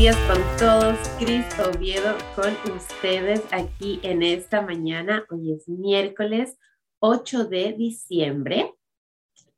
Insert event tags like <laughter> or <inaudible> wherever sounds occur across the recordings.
días con todos. Cris Oviedo con ustedes aquí en esta mañana. Hoy es miércoles 8 de diciembre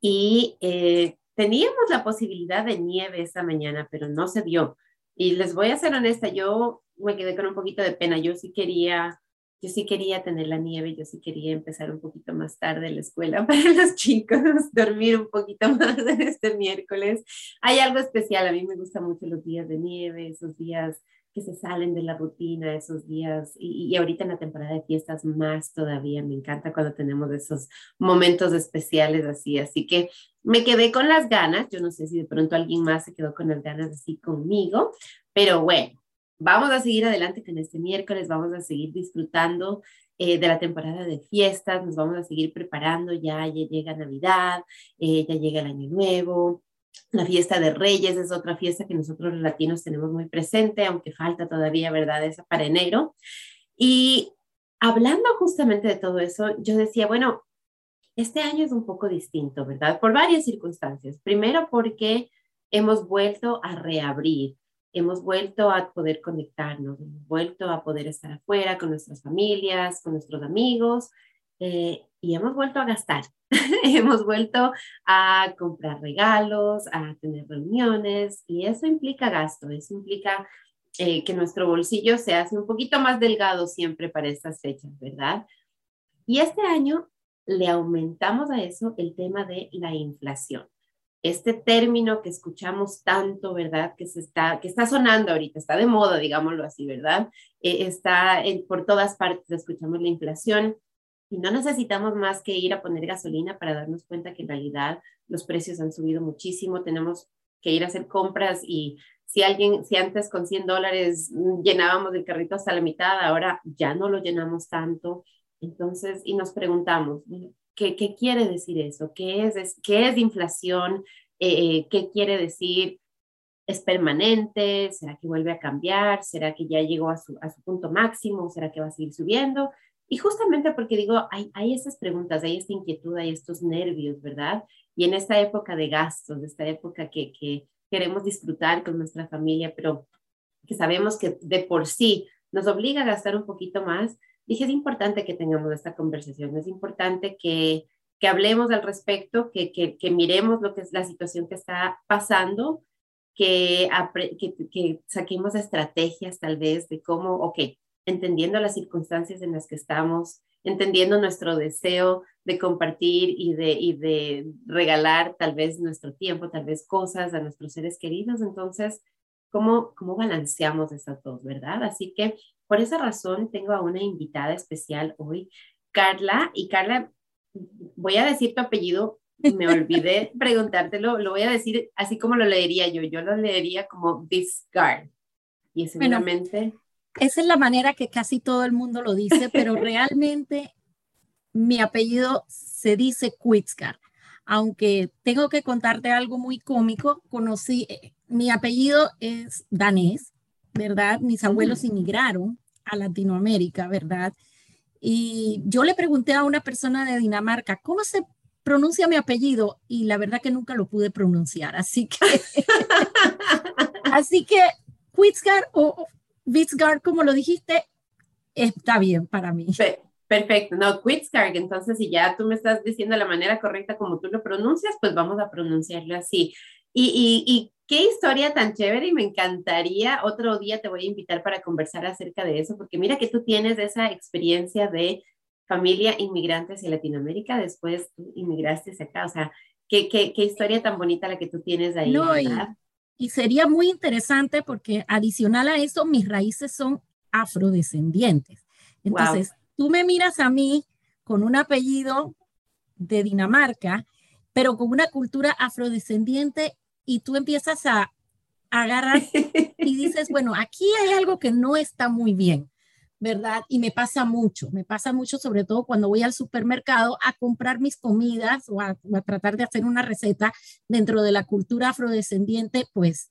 y eh, teníamos la posibilidad de nieve esta mañana, pero no se dio. Y les voy a ser honesta, yo me quedé con un poquito de pena. Yo sí quería yo sí quería tener la nieve, yo sí quería empezar un poquito más tarde la escuela <laughs> para los chicos, dormir un poquito <laughs> más en este miércoles. Hay algo especial, a mí me gustan mucho los días de nieve, esos días que se salen de la rutina, esos días, y, y, ahorita en la temporada de fiestas más todavía, me encanta cuando tenemos esos momentos especiales así, así que me quedé con las ganas, yo no sé si de pronto alguien más se quedó con las ganas así conmigo, pero bueno, vamos a seguir adelante con este miércoles, vamos a seguir disfrutando eh, de la temporada de fiestas, nos vamos a seguir preparando, ya, ya llega Navidad, eh, ya llega el Año Nuevo, la fiesta de Reyes es otra fiesta que nosotros los latinos tenemos muy presente, aunque falta todavía, ¿verdad? Esa para enero. Y hablando justamente de todo eso, yo decía, bueno, este año es un poco distinto, ¿verdad? Por varias circunstancias. Primero porque hemos vuelto a reabrir hemos vuelto a poder conectarnos, hemos vuelto a poder estar afuera con nuestras familias, con nuestros amigos eh, y hemos vuelto a gastar. <laughs> hemos vuelto a comprar regalos, a tener reuniones y eso implica gasto, eso implica eh, que nuestro bolsillo se hace un poquito más delgado siempre para estas fechas, ¿verdad? Y este año le aumentamos a eso el tema de la inflación este término que escuchamos tanto, ¿verdad? Que, se está, que está sonando ahorita, está de moda, digámoslo así, ¿verdad? Eh, está por todas partes, escuchamos la inflación y no necesitamos más que ir a poner gasolina para darnos cuenta que en realidad los precios han subido muchísimo, tenemos que ir a hacer compras y si alguien, si antes con 100 dólares llenábamos el carrito hasta la mitad, ahora ya no lo llenamos tanto. Entonces, y nos preguntamos, ¿Qué, ¿Qué, quiere decir eso? ¿Qué es, qué es inflación? Eh, ¿Qué quiere decir? ¿Es permanente? ¿Será que vuelve a cambiar? ¿Será que ya llegó a su, a su punto máximo? ¿Será que va a seguir subiendo? Y justamente porque digo, hay, hay estas preguntas, hay esta inquietud, hay estos nervios, ¿verdad? Y en esta época de gastos, esta época que, que queremos disfrutar con nuestra familia, pero que sabemos que de por sí nos obliga a gastar un poquito más, dije, es importante que tengamos esta conversación, es importante que, que hablemos al respecto, que, que, que, miremos lo que es la situación que está pasando, que, que, saquemos estrategias tal vez de cómo, ok, entendiendo las circunstancias en las que estamos, entendiendo nuestro deseo de compartir y de, y de regalar tal vez nuestro tiempo, tal vez cosas a nuestros seres queridos, entonces, ¿cómo, cómo balanceamos esas dos, verdad? Así que por esa razón tengo a una invitada especial hoy, Carla, y Carla, voy a decir tu apellido, me olvidé <laughs> preguntártelo, lo voy a decir así como lo leería yo, yo lo leería como Visgard. Y seguramente... esa es la manera que casi todo el mundo lo dice, pero <laughs> realmente mi apellido se dice Quitzgar. Aunque tengo que contarte algo muy cómico, conocí, eh, mi apellido es danés, ¿verdad? Mis abuelos inmigraron a Latinoamérica, ¿verdad? Y yo le pregunté a una persona de Dinamarca, ¿cómo se pronuncia mi apellido? Y la verdad que nunca lo pude pronunciar. Así que, <laughs> así que Quitzgar o Vitzgar, como lo dijiste, está bien para mí. Perfecto, no, Quitzgar, entonces si ya tú me estás diciendo la manera correcta como tú lo pronuncias, pues vamos a pronunciarlo así. Y, y, qué historia tan chévere y me encantaría, otro día te voy a invitar para conversar acerca de eso, porque mira que tú tienes esa experiencia de familia inmigrante hacia Latinoamérica, después tú inmigraste acá, o sea, qué, qué, qué historia tan bonita la que tú tienes ahí. No, y, y, sería muy interesante porque adicional a eso, mis raíces son afrodescendientes. Entonces, tú me miras a mí con un apellido de Dinamarca, pero con una cultura afrodescendiente y tú empiezas a, agarrar <laughs> y dices, bueno, aquí hay algo que no está muy bien, ¿verdad? Y me pasa mucho, me pasa mucho sobre todo cuando voy al supermercado a comprar mis comidas o a, a tratar de hacer una receta dentro de la cultura afrodescendiente, pues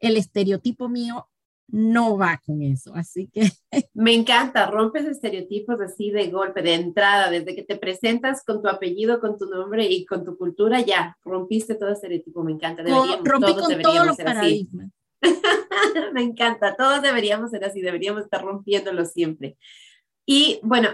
el estereotipo mío no va con eso. Así que... <laughs> Me encanta, rompes estereotipos así de golpe, de entrada, desde que te presentas con tu apellido, con tu nombre y con tu cultura, ya rompiste todo estereotipo, me encanta. Deberíamos, rompí con todos los paradigmas. <laughs> Me encanta, todos deberíamos ser así, deberíamos estar rompiéndolo siempre. Y bueno,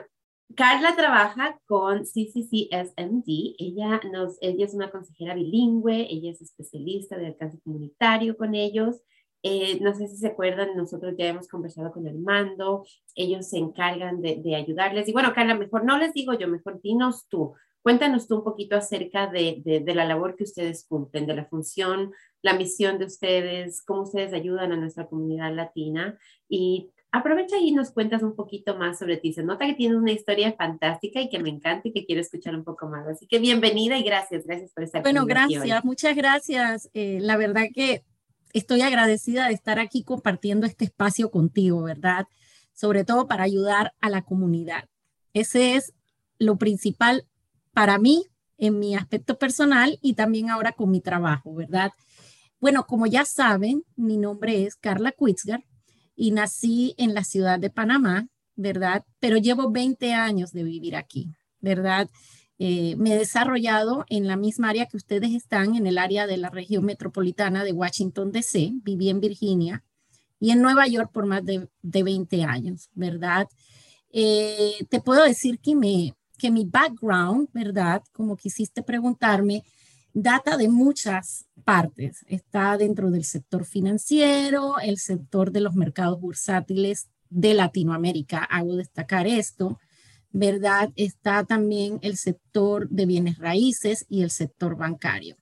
Carla trabaja con CCCSMD. Ella, nos, ella es una consejera bilingüe, ella es especialista de alcance comunitario con ellos. Eh, no sé si se acuerdan, nosotros ya hemos conversado con Armando, ellos se encargan de, de, ayudarles. Y bueno, Carla, mejor no les digo yo, mejor dinos tú. Cuéntanos tú un poquito acerca de, de, de la labor que ustedes cumplen, de la función, la misión de ustedes, cómo ustedes ayudan a nuestra comunidad latina y aprovecha y nos cuentas un poquito más sobre ti. Se nota que tienes una historia fantástica y que me encanta y que quiero escuchar un poco más. Así que bienvenida y gracias, gracias por estar Bueno, gracias, muchas gracias. Eh, la verdad que estoy agradecida de estar aquí compartiendo este espacio contigo, ¿verdad? Sobre todo para ayudar a la comunidad. Ese es lo principal para mí en mi aspecto personal y también ahora con mi trabajo, ¿verdad? Bueno, como ya saben, mi nombre es Carla Quitzgar y nací en la ciudad de Panamá, ¿verdad? Pero llevo 20 años de vivir aquí, ¿verdad? Eh, me he desarrollado en la misma área que ustedes están, en el área de la región metropolitana de Washington, D.C., viví en Virginia y en Nueva York por más de, de 20 años, ¿verdad? Eh, te puedo decir que, me, que mi background, ¿verdad? Como quisiste preguntarme, data de muchas partes. Está dentro del sector financiero, el sector de los mercados bursátiles de Latinoamérica. Hago destacar esto, ¿verdad? Está también el sector de bienes raíces y el sector bancario.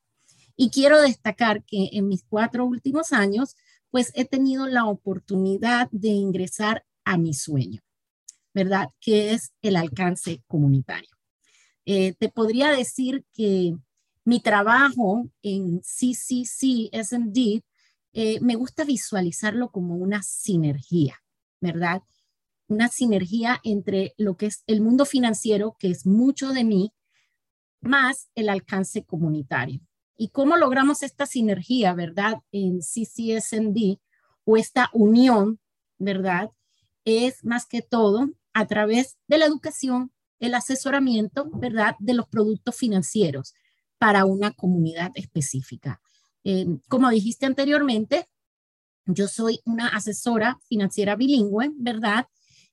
Y quiero destacar que en mis cuatro últimos años, pues he tenido la oportunidad de ingresar a mi sueño, ¿verdad? Que es el alcance comunitario. Eh, te podría decir que mi trabajo en CCC SMD, eh, me gusta visualizarlo como una sinergia, ¿verdad? Una sinergia entre lo que es el mundo financiero, que es mucho de mí, más el alcance comunitario. ¿Y cómo logramos esta sinergia, verdad, en CCSMD o esta unión, verdad? Es más que todo a través de la educación, el asesoramiento, verdad, de los productos financieros para una comunidad específica. Eh, como dijiste anteriormente, yo soy una asesora financiera bilingüe, ¿verdad?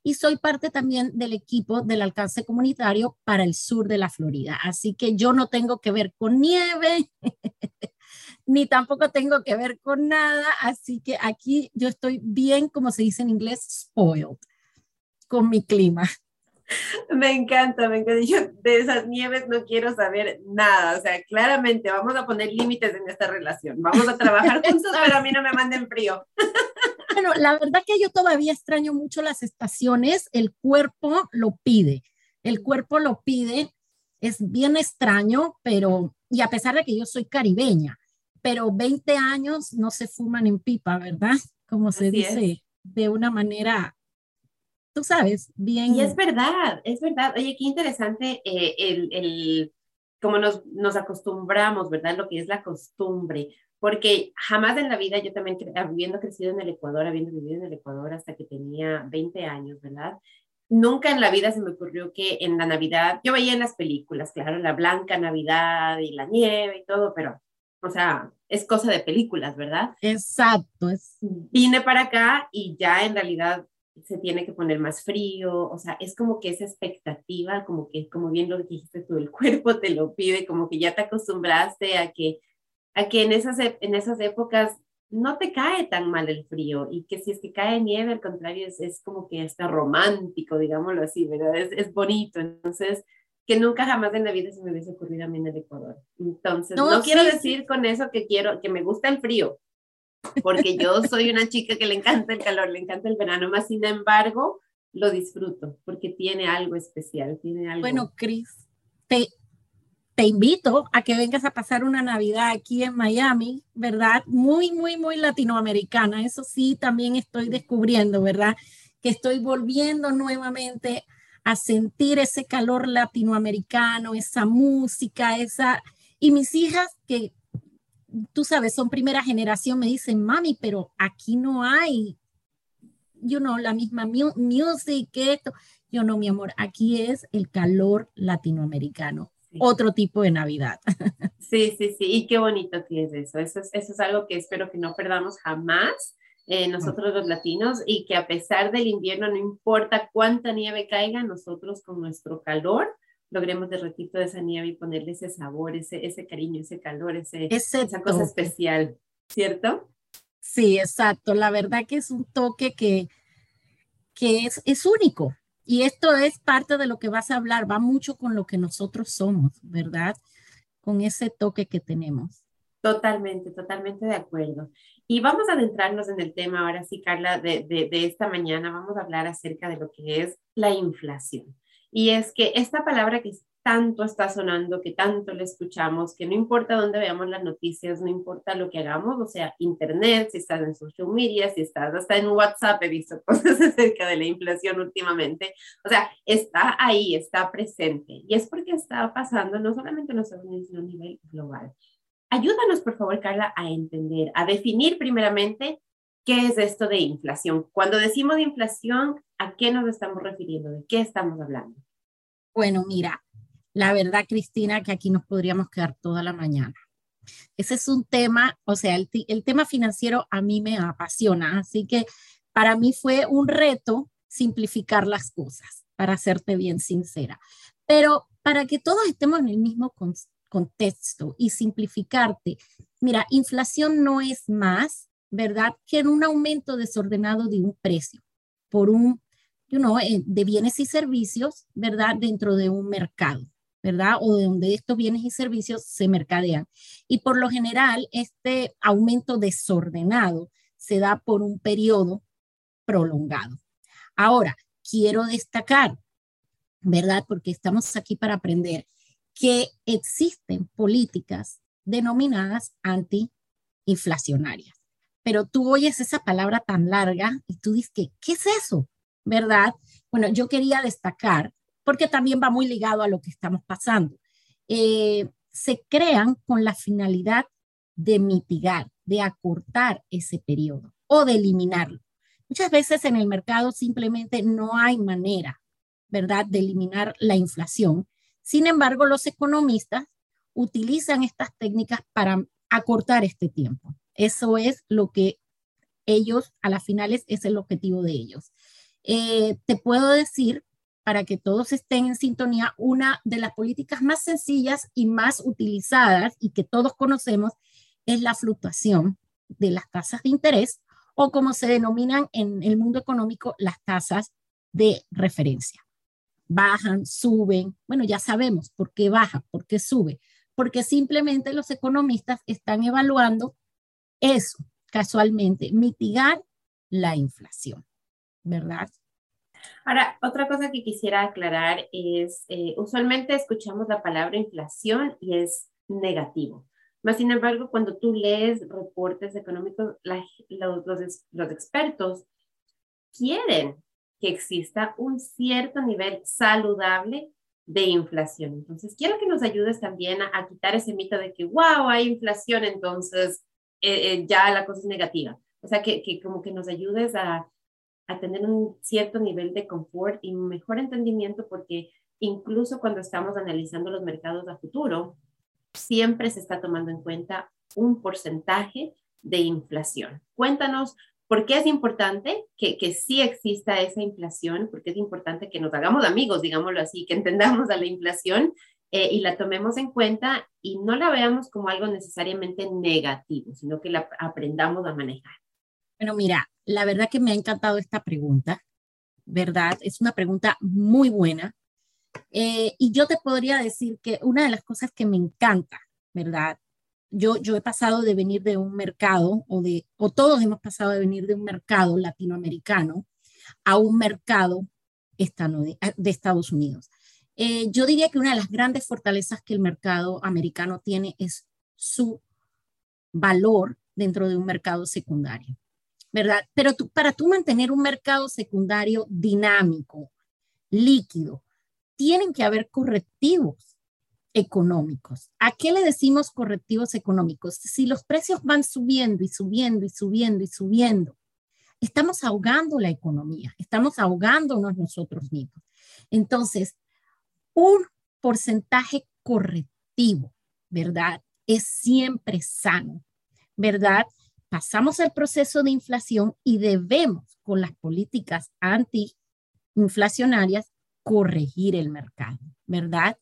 Y soy parte también del equipo del alcance comunitario para el sur de la Florida. Así que yo no tengo que ver con nieve, <laughs> ni tampoco tengo que ver con nada. Así que aquí yo estoy bien, como se dice en inglés, spoiled con mi clima. <laughs> Me encanta, me encanta. Yo de esas nieves no quiero saber nada. O sea, claramente vamos a poner límites en esta relación. Vamos a trabajar <laughs> juntos, pero a mí no me manden frío. Bueno, la verdad que yo todavía extraño mucho las estaciones. El cuerpo lo pide. El cuerpo lo pide. Es bien extraño, pero, y a pesar de que yo soy caribeña, pero 20 años no se fuman en pipa, ¿verdad? Como se dice de una manera tú sabes, bien. Y es verdad, es verdad. Oye, qué interesante eh, el, el, cómo nos, nos acostumbramos, ¿verdad? Lo que es la costumbre. Porque jamás en la vida, yo también, habiendo crecido en el Ecuador, habiendo vivido en el Ecuador hasta que tenía 20 años, ¿verdad? Nunca en la vida se me ocurrió que en la Navidad, yo veía en las películas, claro, la blanca Navidad y la nieve y todo, pero, o sea, es cosa de películas, ¿verdad? Exacto. Es... Vine para acá y ya en realidad se tiene que poner más frío, o sea, es como que esa expectativa, como que, como bien lo dijiste tú, el cuerpo te lo pide, como que ya te acostumbraste a que, a que en, esas, en esas épocas no te cae tan mal el frío y que si es que cae nieve, al contrario, es, es como que está romántico, digámoslo así, ¿verdad? Es, es, bonito, entonces, que nunca jamás en la vida se me hubiese ocurrido a mí en el Ecuador. Entonces, no, quiero decir con eso que quiero, que me gusta el frío, porque yo <laughs> soy una chica que le encanta el calor, le encanta el verano, más sin embargo, lo disfruto porque tiene algo especial, tiene algo. Bueno, Cris, te, te invito a que vengas a pasar una Navidad aquí en Miami, ¿verdad? Muy, muy, muy latinoamericana. Eso sí, también estoy descubriendo, ¿verdad? Que estoy volviendo nuevamente a sentir ese calor latinoamericano, esa música, esa... Y mis hijas que tú sabes, son primera generación, me dicen, mami, pero aquí no hay, you know, la misma music que esto. Yo no, mi amor, aquí es el calor latinoamericano. Otro tipo de Navidad. <laughs> Sí, sí, sí, y qué bonito que es eso. Eso es, eso es algo que espero que no perdamos jamás eh, nosotros los latinos y que a pesar del invierno, no importa cuánta nieve caiga, nosotros con nuestro calor logremos derretir toda esa nieve y ponerle ese sabor, ese, ese cariño, ese calor, ese, esa cosa especial, ¿cierto? Sí, exacto. La verdad que es un toque que, que es, es único. Y esto es parte de lo que vas a hablar, va mucho con lo que nosotros somos, ¿verdad? Con ese toque que tenemos. Totalmente, totalmente de acuerdo. Y vamos a adentrarnos en el tema ahora sí, Carla, de, de, de, esta mañana. Vamos a hablar acerca de lo que es la inflación. Y es que esta palabra que tanto está sonando, que tanto le escuchamos, que no importa dónde veamos las noticias, no importa lo que hagamos, o sea, internet, si estás en social media, si estás hasta en WhatsApp, he visto <laughs> cosas acerca de la inflación últimamente, o sea, está ahí, está presente. Y es porque está pasando no solamente en Estados Unidos, sino a nivel global. Ayúdanos, por favor, Carla, a entender, a definir primeramente qué es esto de inflación. Cuando decimos de inflación, ¿a qué nos estamos refiriendo? ¿De qué estamos hablando? Bueno, mira, la verdad, Cristina, que aquí nos podríamos quedar toda la mañana. Ese es un tema, o sea, el, tema financiero a mí me apasiona, así que para mí fue un reto simplificar las cosas, para serte bien sincera. Pero para que todos estemos en el mismo contexto y simplificarte. Mira, inflación no es más, ¿verdad?, que en un aumento desordenado de un precio por un, you know, eh, de bienes y servicios, ¿verdad?, dentro de un mercado. ¿Verdad? O de donde estos bienes y servicios se mercadean. Y por lo general, este aumento desordenado se da por un periodo prolongado. Ahora, quiero destacar, ¿verdad? Porque estamos aquí para aprender que existen políticas denominadas antiinflacionarias. Pero tú oyes esa palabra tan larga y tú dices, que, ¿qué es eso? ¿Verdad? Bueno, yo quería destacar, porque también va muy ligado a lo que estamos pasando. Eh, se crean con la finalidad de mitigar, de acortar ese periodo o de eliminarlo. Muchas veces en el mercado simplemente no hay manera, ¿verdad?, de eliminar la inflación sin embargo, los economistas utilizan estas técnicas para acortar este tiempo. Eso es lo que ellos, a las finales, es el objetivo de ellos. Eh, te puedo decir, para que todos estén en sintonía, una de las políticas más sencillas y más utilizadas y que todos conocemos es la fluctuación de las tasas de interés o como se denominan en el mundo económico, las tasas de referencia bajan, suben. Bueno, ya sabemos por qué baja, por qué sube, porque simplemente los economistas están evaluando eso, casualmente, mitigar la inflación, ¿verdad? Ahora, otra cosa que quisiera aclarar es, eh, usualmente escuchamos la palabra inflación y es negativo. Mas, sin embargo, cuando tú lees reportes económicos, los, los expertos quieren que exista un cierto nivel saludable de inflación. Entonces, quiero que nos ayudes también a, quitar ese mito de que, wow, hay inflación, entonces eh, eh, ya la cosa es negativa. O sea, que, que como que nos ayudes a, a tener un cierto nivel de confort y mejor entendimiento, porque incluso cuando estamos analizando los mercados a futuro, siempre se está tomando en cuenta un porcentaje de inflación. Cuéntanos ¿Por qué es importante que, que sí exista esa inflación? Porque es importante que nos hagamos amigos, digámoslo así, que entendamos a la inflación eh, y la tomemos en cuenta y no la veamos como algo necesariamente negativo, sino que la aprendamos a manejar. Bueno, mira, la verdad que me ha encantado esta pregunta, ¿verdad? Es una pregunta muy buena. Eh, y yo te podría decir que una de las cosas que me encanta, ¿verdad? yo, yo he pasado de venir de un mercado, o, de, o todos hemos pasado de venir de un mercado latinoamericano a un mercado de Estados Unidos. Eh, yo diría que una de las grandes fortalezas que el mercado americano tiene es su valor dentro de un mercado secundario, ¿verdad? Pero tú, para tú mantener un mercado secundario dinámico, líquido, tienen que haber correctivos económicos. ¿A qué le decimos correctivos económicos? Si los precios van subiendo y subiendo y subiendo y subiendo, estamos ahogando la economía, estamos ahogándonos nosotros mismos. Entonces, un porcentaje correctivo, ¿verdad? Es siempre sano, ¿verdad? Pasamos el proceso de inflación y debemos, con las políticas antiinflacionarias, corregir el mercado, ¿verdad?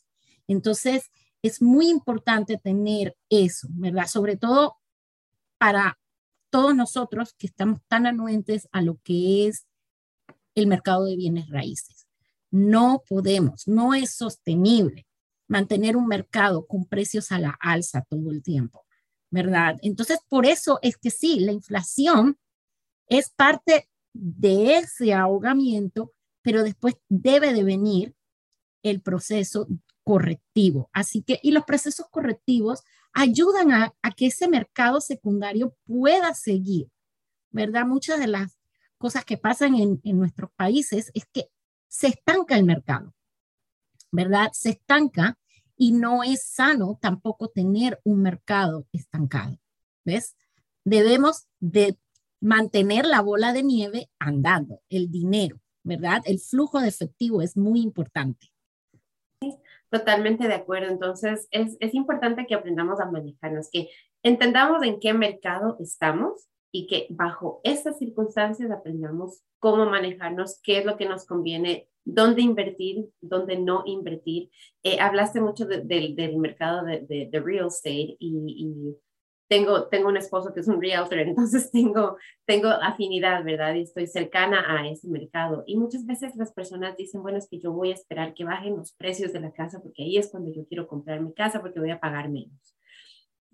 Entonces, es muy importante tener eso, ¿verdad? Sobre todo para todos nosotros que estamos tan anuentes a lo que es el mercado de bienes raíces. No podemos, no es sostenible mantener un mercado con precios a la alza todo el tiempo, ¿verdad? Entonces, por eso es que sí, la inflación es parte de ese ahogamiento, pero después debe de venir el proceso correctivo. Así que, y los procesos correctivos ayudan a, que ese mercado secundario pueda seguir, ¿verdad? Muchas de las cosas que pasan en, nuestros países es que se estanca el mercado, ¿verdad? Se estanca y no es sano tampoco tener un mercado estancado, ¿ves? Debemos de mantener la bola de nieve andando, el dinero, ¿verdad? El flujo de efectivo es muy importante. Totalmente de acuerdo. Entonces, es, es importante que aprendamos a manejarnos, que entendamos en qué mercado estamos y que bajo estas circunstancias aprendamos cómo manejarnos, qué es lo que nos conviene, dónde invertir, dónde no invertir. Eh, hablaste mucho del mercado de, de, real estate y, tengo, tengo un esposo que es un realtor, <laughs> entonces tengo, tengo afinidad, ¿verdad? Y estoy cercana a ese mercado. Y muchas veces las personas dicen, bueno, es que yo voy a esperar que bajen los precios de la casa porque ahí es cuando yo quiero comprar mi casa porque voy a pagar menos.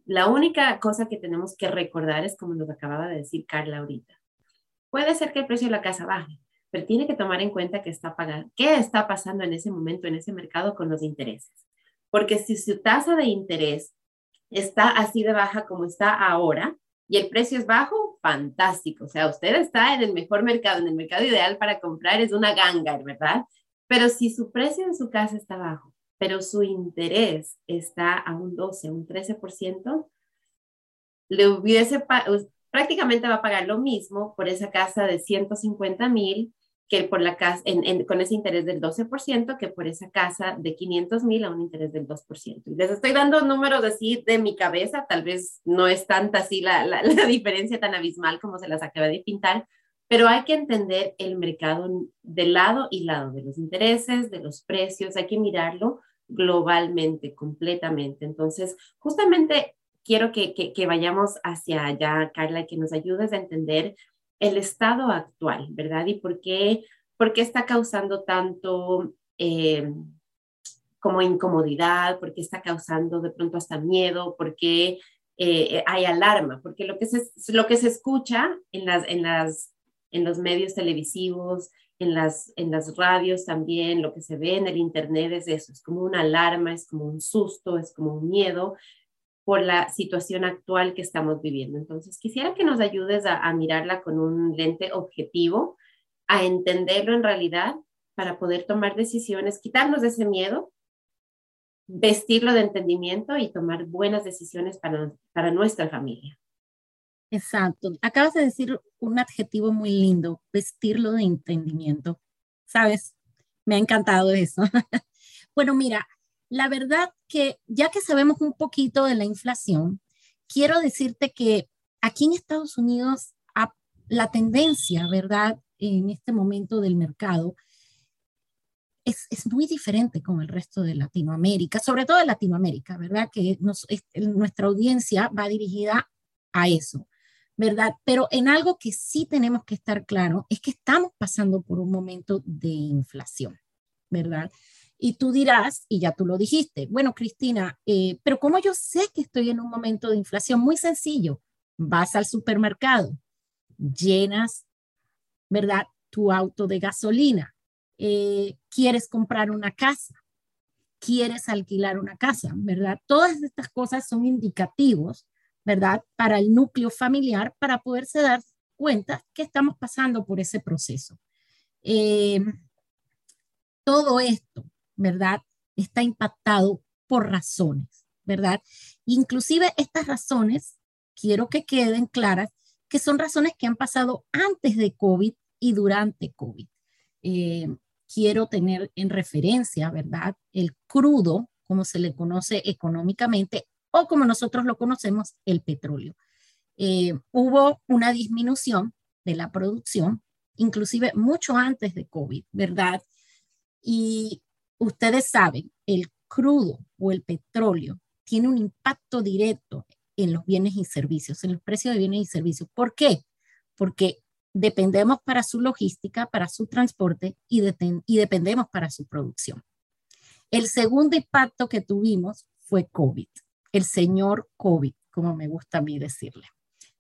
La única cosa que tenemos que recordar es como nos acababa de decir Carla ahorita. Puede ser que el precio de la casa baje, pero tiene que tomar en cuenta que está pagando, qué está pasando en ese momento en ese mercado con los intereses. Porque si su tasa de interés está así de baja como está ahora y el precio es bajo, fantástico. O sea, usted está en el mejor mercado, en el mercado ideal para comprar, es una ganga, ¿verdad? Pero si su precio en su casa está bajo pero su interés está a un 12, un 13%, le hubiese, prácticamente va a pagar lo mismo por esa casa de 150 mil que por la casa, con ese interés del 12%, que por esa casa de 500 mil a un interés del 2%. Les estoy dando números así de mi cabeza, tal vez no es tanta así la, la, <laughs> la diferencia tan abismal como se las acaba de pintar, pero hay que entender el mercado de lado y lado, de los intereses, de los precios, hay que mirarlo globalmente, completamente. Entonces, justamente quiero que, que, vayamos hacia allá, Carla, y que nos ayudes a entender el estado actual, ¿verdad? Y por qué, por qué está causando tanto eh, como incomodidad, por qué está causando de pronto hasta miedo, por qué eh, hay alarma, porque lo que se, lo que se escucha en, las, en, las, en los medios televisivos, en las, en las radios también, lo que se ve en el Internet es eso, es como una alarma, es como un susto, es como un miedo por la situación actual que estamos viviendo. Entonces, quisiera que nos ayudes a, mirarla con un lente objetivo, a entenderlo en realidad para poder tomar decisiones, quitarnos ese miedo, vestirlo de entendimiento y tomar buenas decisiones para, para nuestra familia. Exacto. Acabas de decir un adjetivo muy lindo, vestirlo de entendimiento. ¿Sabes? Me ha encantado eso. <laughs> bueno, mira, la verdad que ya que sabemos un poquito de la inflación, quiero decirte que aquí en Estados Unidos la tendencia, ¿verdad? En este momento del mercado es, es, muy diferente con el resto de Latinoamérica, sobre todo de Latinoamérica, ¿verdad? Que nuestra audiencia va dirigida a eso. ¿Verdad? Pero en algo que sí tenemos que estar claro es que estamos pasando por un momento de inflación, ¿verdad? Y tú dirás, y ya tú lo dijiste, bueno, Cristina, eh, pero ¿cómo yo sé que estoy en un momento de inflación? Muy sencillo, vas al supermercado, llenas, ¿verdad? Tu auto de gasolina, eh, quieres comprar una casa, quieres alquilar una casa, ¿verdad? Todas estas cosas son indicativos ¿verdad? Para el núcleo familiar, para poderse dar cuenta que estamos pasando por ese proceso. Eh, todo esto, ¿verdad? Está impactado por razones, ¿verdad? Inclusive estas razones, quiero que queden claras, que son razones que han pasado antes de COVID y durante COVID. Eh, quiero tener en referencia, ¿verdad? El crudo como se le conoce económicamente, o como nosotros lo conocemos, el petróleo. Eh, hubo una disminución de la producción, inclusive mucho antes de COVID, ¿verdad? Y ustedes saben, el crudo o el petróleo tiene un impacto directo en los bienes y servicios, en el precio de bienes y servicios. ¿Por qué? Porque dependemos para su logística, para su transporte y dependemos para su producción. El segundo impacto que tuvimos fue COVID, el señor COVID, como me gusta a mí decirle.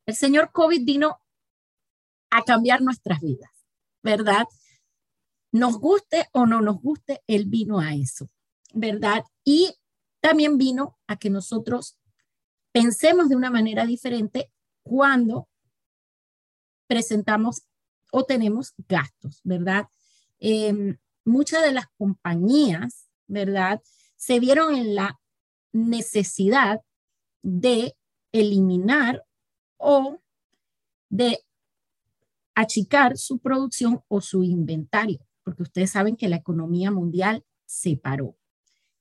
El señor COVID vino a cambiar nuestras vidas, ¿verdad? Nos guste o no nos guste, él vino a eso, ¿verdad? Y también vino a que nosotros pensemos de una manera diferente cuando presentamos o tenemos gastos, ¿verdad? Em, muchas de las compañías, ¿verdad? Se vieron en la necesidad de eliminar o de achicar su producción o su inventario, porque ustedes saben que la economía mundial se paró.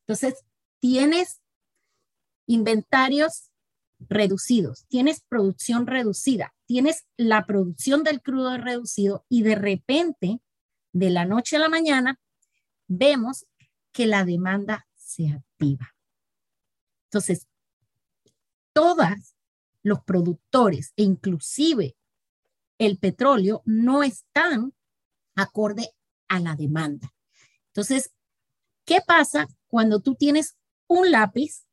Entonces, tienes inventarios reducidos, tienes producción reducida, tienes la producción del crudo reducido y de repente, de la noche a la mañana, vemos que la demanda se activa. Entonces, todos los productores e inclusive el petróleo no están acorde a la demanda. Entonces, ¿qué pasa cuando tú tienes un lápiz,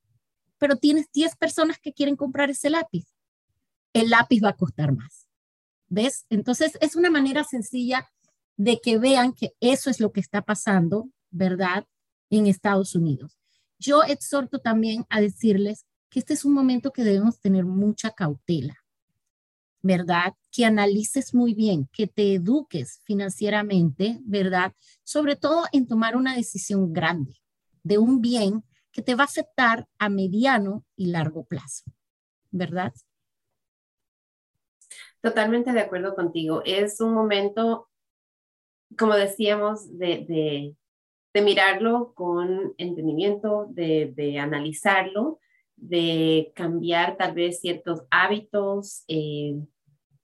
pero tienes 10 personas que quieren comprar ese lápiz? El lápiz va a costar más. ¿Ves? Entonces, es una manera sencilla de que vean que eso es lo que está pasando, ¿verdad? En Estados Unidos. Yo exhorto también a decirles que este es un momento que debemos tener mucha cautela, ¿verdad? Que analices muy bien, que te eduques financieramente, ¿verdad? Sobre todo en tomar una decisión grande de un bien que te va a afectar a mediano y largo plazo, ¿verdad? Totalmente de acuerdo contigo. Es un momento, como decíamos, de, de mirarlo con entendimiento, de, analizarlo, de cambiar tal vez ciertos hábitos eh,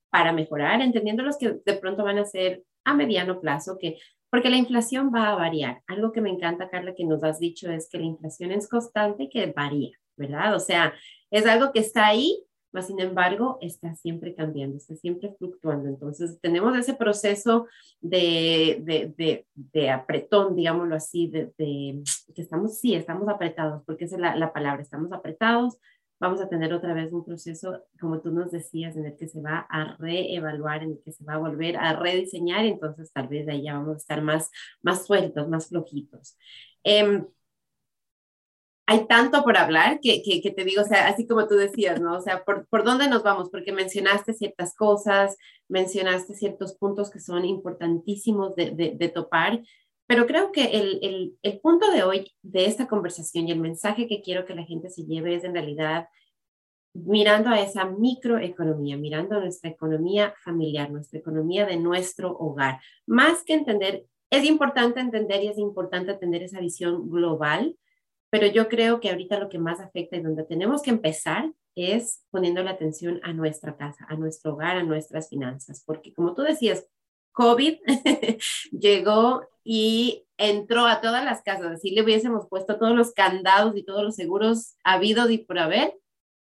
para mejorar, entendiendo los que de pronto van a ser a mediano plazo, que, porque la inflación va a variar. Algo que me encanta, Carla, que nos has dicho es que la inflación es constante y que varía, ¿verdad? O sea, es algo que está ahí, mas sin embargo está siempre cambiando, está siempre fluctuando. Entonces tenemos ese proceso de, de, de, de apretón, digámoslo así, de, que estamos, sí, estamos apretados, porque esa es la, la, palabra, estamos apretados. Vamos a tener otra vez un proceso, como tú nos decías, en el que se va a reevaluar, en el que se va a volver a rediseñar, entonces tal vez de ahí ya vamos a estar más, más sueltos, más flojitos. Eh, hay tanto por hablar que, que, te digo, o sea, así como tú decías, ¿no? O sea, ¿por, ¿por dónde nos vamos? Porque mencionaste ciertas cosas, mencionaste ciertos puntos que son importantísimos de, de, de topar, pero creo que el, el, el, punto de hoy de esta conversación y el mensaje que quiero que la gente se lleve es en realidad mirando a esa microeconomía, mirando nuestra economía familiar, nuestra economía de nuestro hogar. Más que entender, es importante entender y es importante tener esa visión global, pero yo creo que ahorita lo que más afecta y donde tenemos que empezar es poniendo la atención a nuestra casa, a nuestro hogar, a nuestras finanzas, porque como tú decías, COVID <laughs> llegó y entró a todas las casas. Si le hubiésemos puesto todos los candados y todos los seguros habidos y por haber,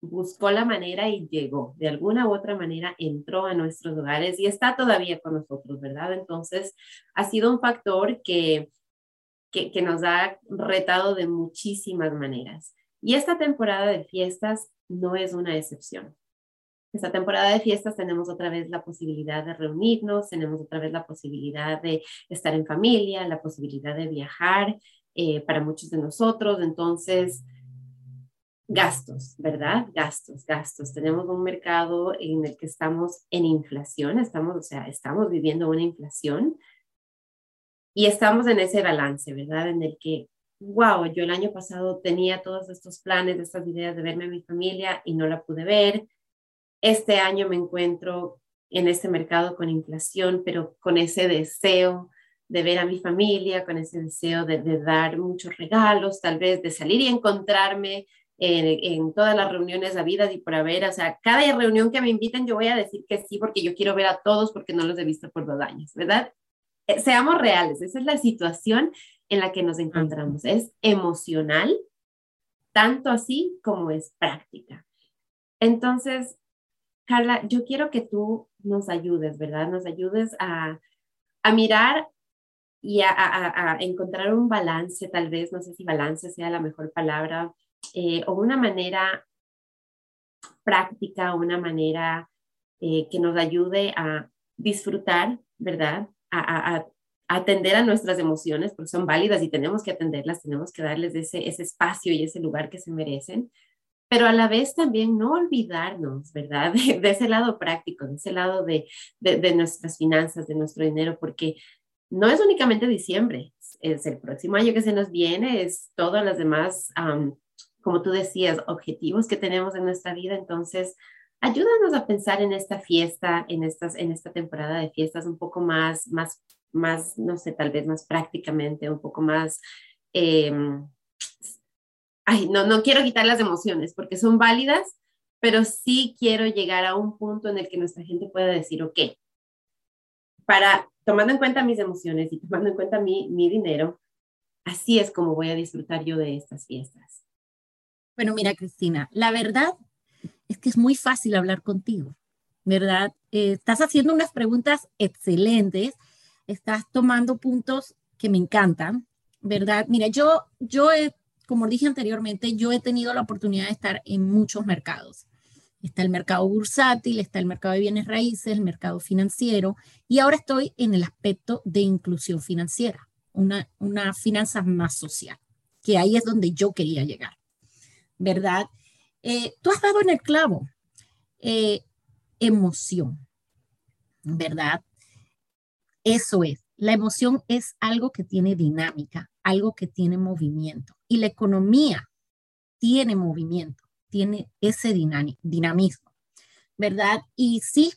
buscó la manera y llegó. De alguna u otra manera entró a nuestros hogares y está todavía con nosotros, ¿verdad? Entonces, ha sido un factor que que, nos ha retado de muchísimas maneras. Y esta temporada de fiestas no es una excepción. Esta temporada de fiestas tenemos otra vez la posibilidad de reunirnos, tenemos otra vez la posibilidad de estar en familia, la posibilidad de viajar eh, para muchos de nosotros. Entonces, gastos, ¿verdad? Gastos, gastos. Tenemos un mercado en el que estamos en inflación, estamos, o sea, estamos viviendo una inflación y estamos en ese balance, ¿verdad? En el que, wow, yo el año pasado tenía todos estos planes, estas ideas de verme a mi familia y no la pude ver. Este año me encuentro en este mercado con inflación, pero con ese deseo de ver a mi familia, con ese deseo de, dar muchos regalos, tal vez de salir y encontrarme en, todas las reuniones vida y por haber, o sea, cada reunión que me inviten yo voy a decir que sí porque yo quiero ver a todos porque no los he visto por dos años, ¿verdad? Eh, seamos reales, esa es la situación en la que nos encontramos. Es emocional, tanto así como es práctica. Entonces, Carla, yo quiero que tú nos ayudes, ¿verdad? Nos ayudes a, a mirar y a, encontrar un balance, tal vez, no sé si balance sea la mejor palabra, eh, o una manera práctica, una manera eh, que nos ayude a disfrutar, ¿verdad? A, atender a nuestras emociones, porque son válidas y tenemos que atenderlas, tenemos que darles ese, espacio y ese lugar que se merecen, pero a la vez también no olvidarnos, ¿verdad? <laughs> De, ese lado práctico, de ese lado de, nuestras finanzas, de nuestro dinero, porque no es únicamente diciembre, es el próximo año que se nos viene, es todas las demás, como tú decías, objetivos que tenemos en nuestra vida. Entonces, ayúdanos a pensar en esta fiesta, en, estas, en esta temporada de fiestas un poco más, más, más, no sé, tal vez más prácticamente, un poco más... Em, ay, no, no quiero quitar las emociones porque son válidas, pero sí quiero llegar a un punto en el que nuestra gente pueda decir, ok, para tomando en cuenta mis emociones y tomando en cuenta mi, mi dinero, así es como voy a disfrutar yo de estas fiestas. Bueno, mira, Cristina, la verdad es que es muy fácil hablar contigo, ¿verdad? Eh, estás haciendo unas preguntas excelentes, estás tomando puntos que me encantan, ¿verdad? Mira, yo, yo he, como dije anteriormente, yo he tenido la oportunidad de estar en muchos mercados. Está el mercado bursátil, está el mercado de bienes raíces, el mercado financiero y ahora estoy en el aspecto de inclusión financiera, una, una finanza más social, que ahí es donde yo quería llegar, ¿verdad? Eh, tú has dado en el clavo, eh, emoción, ¿verdad? Eso es, la emoción es algo que tiene dinámica, algo que tiene movimiento y la economía tiene movimiento tiene ese dinamismo, ¿verdad? Y sí,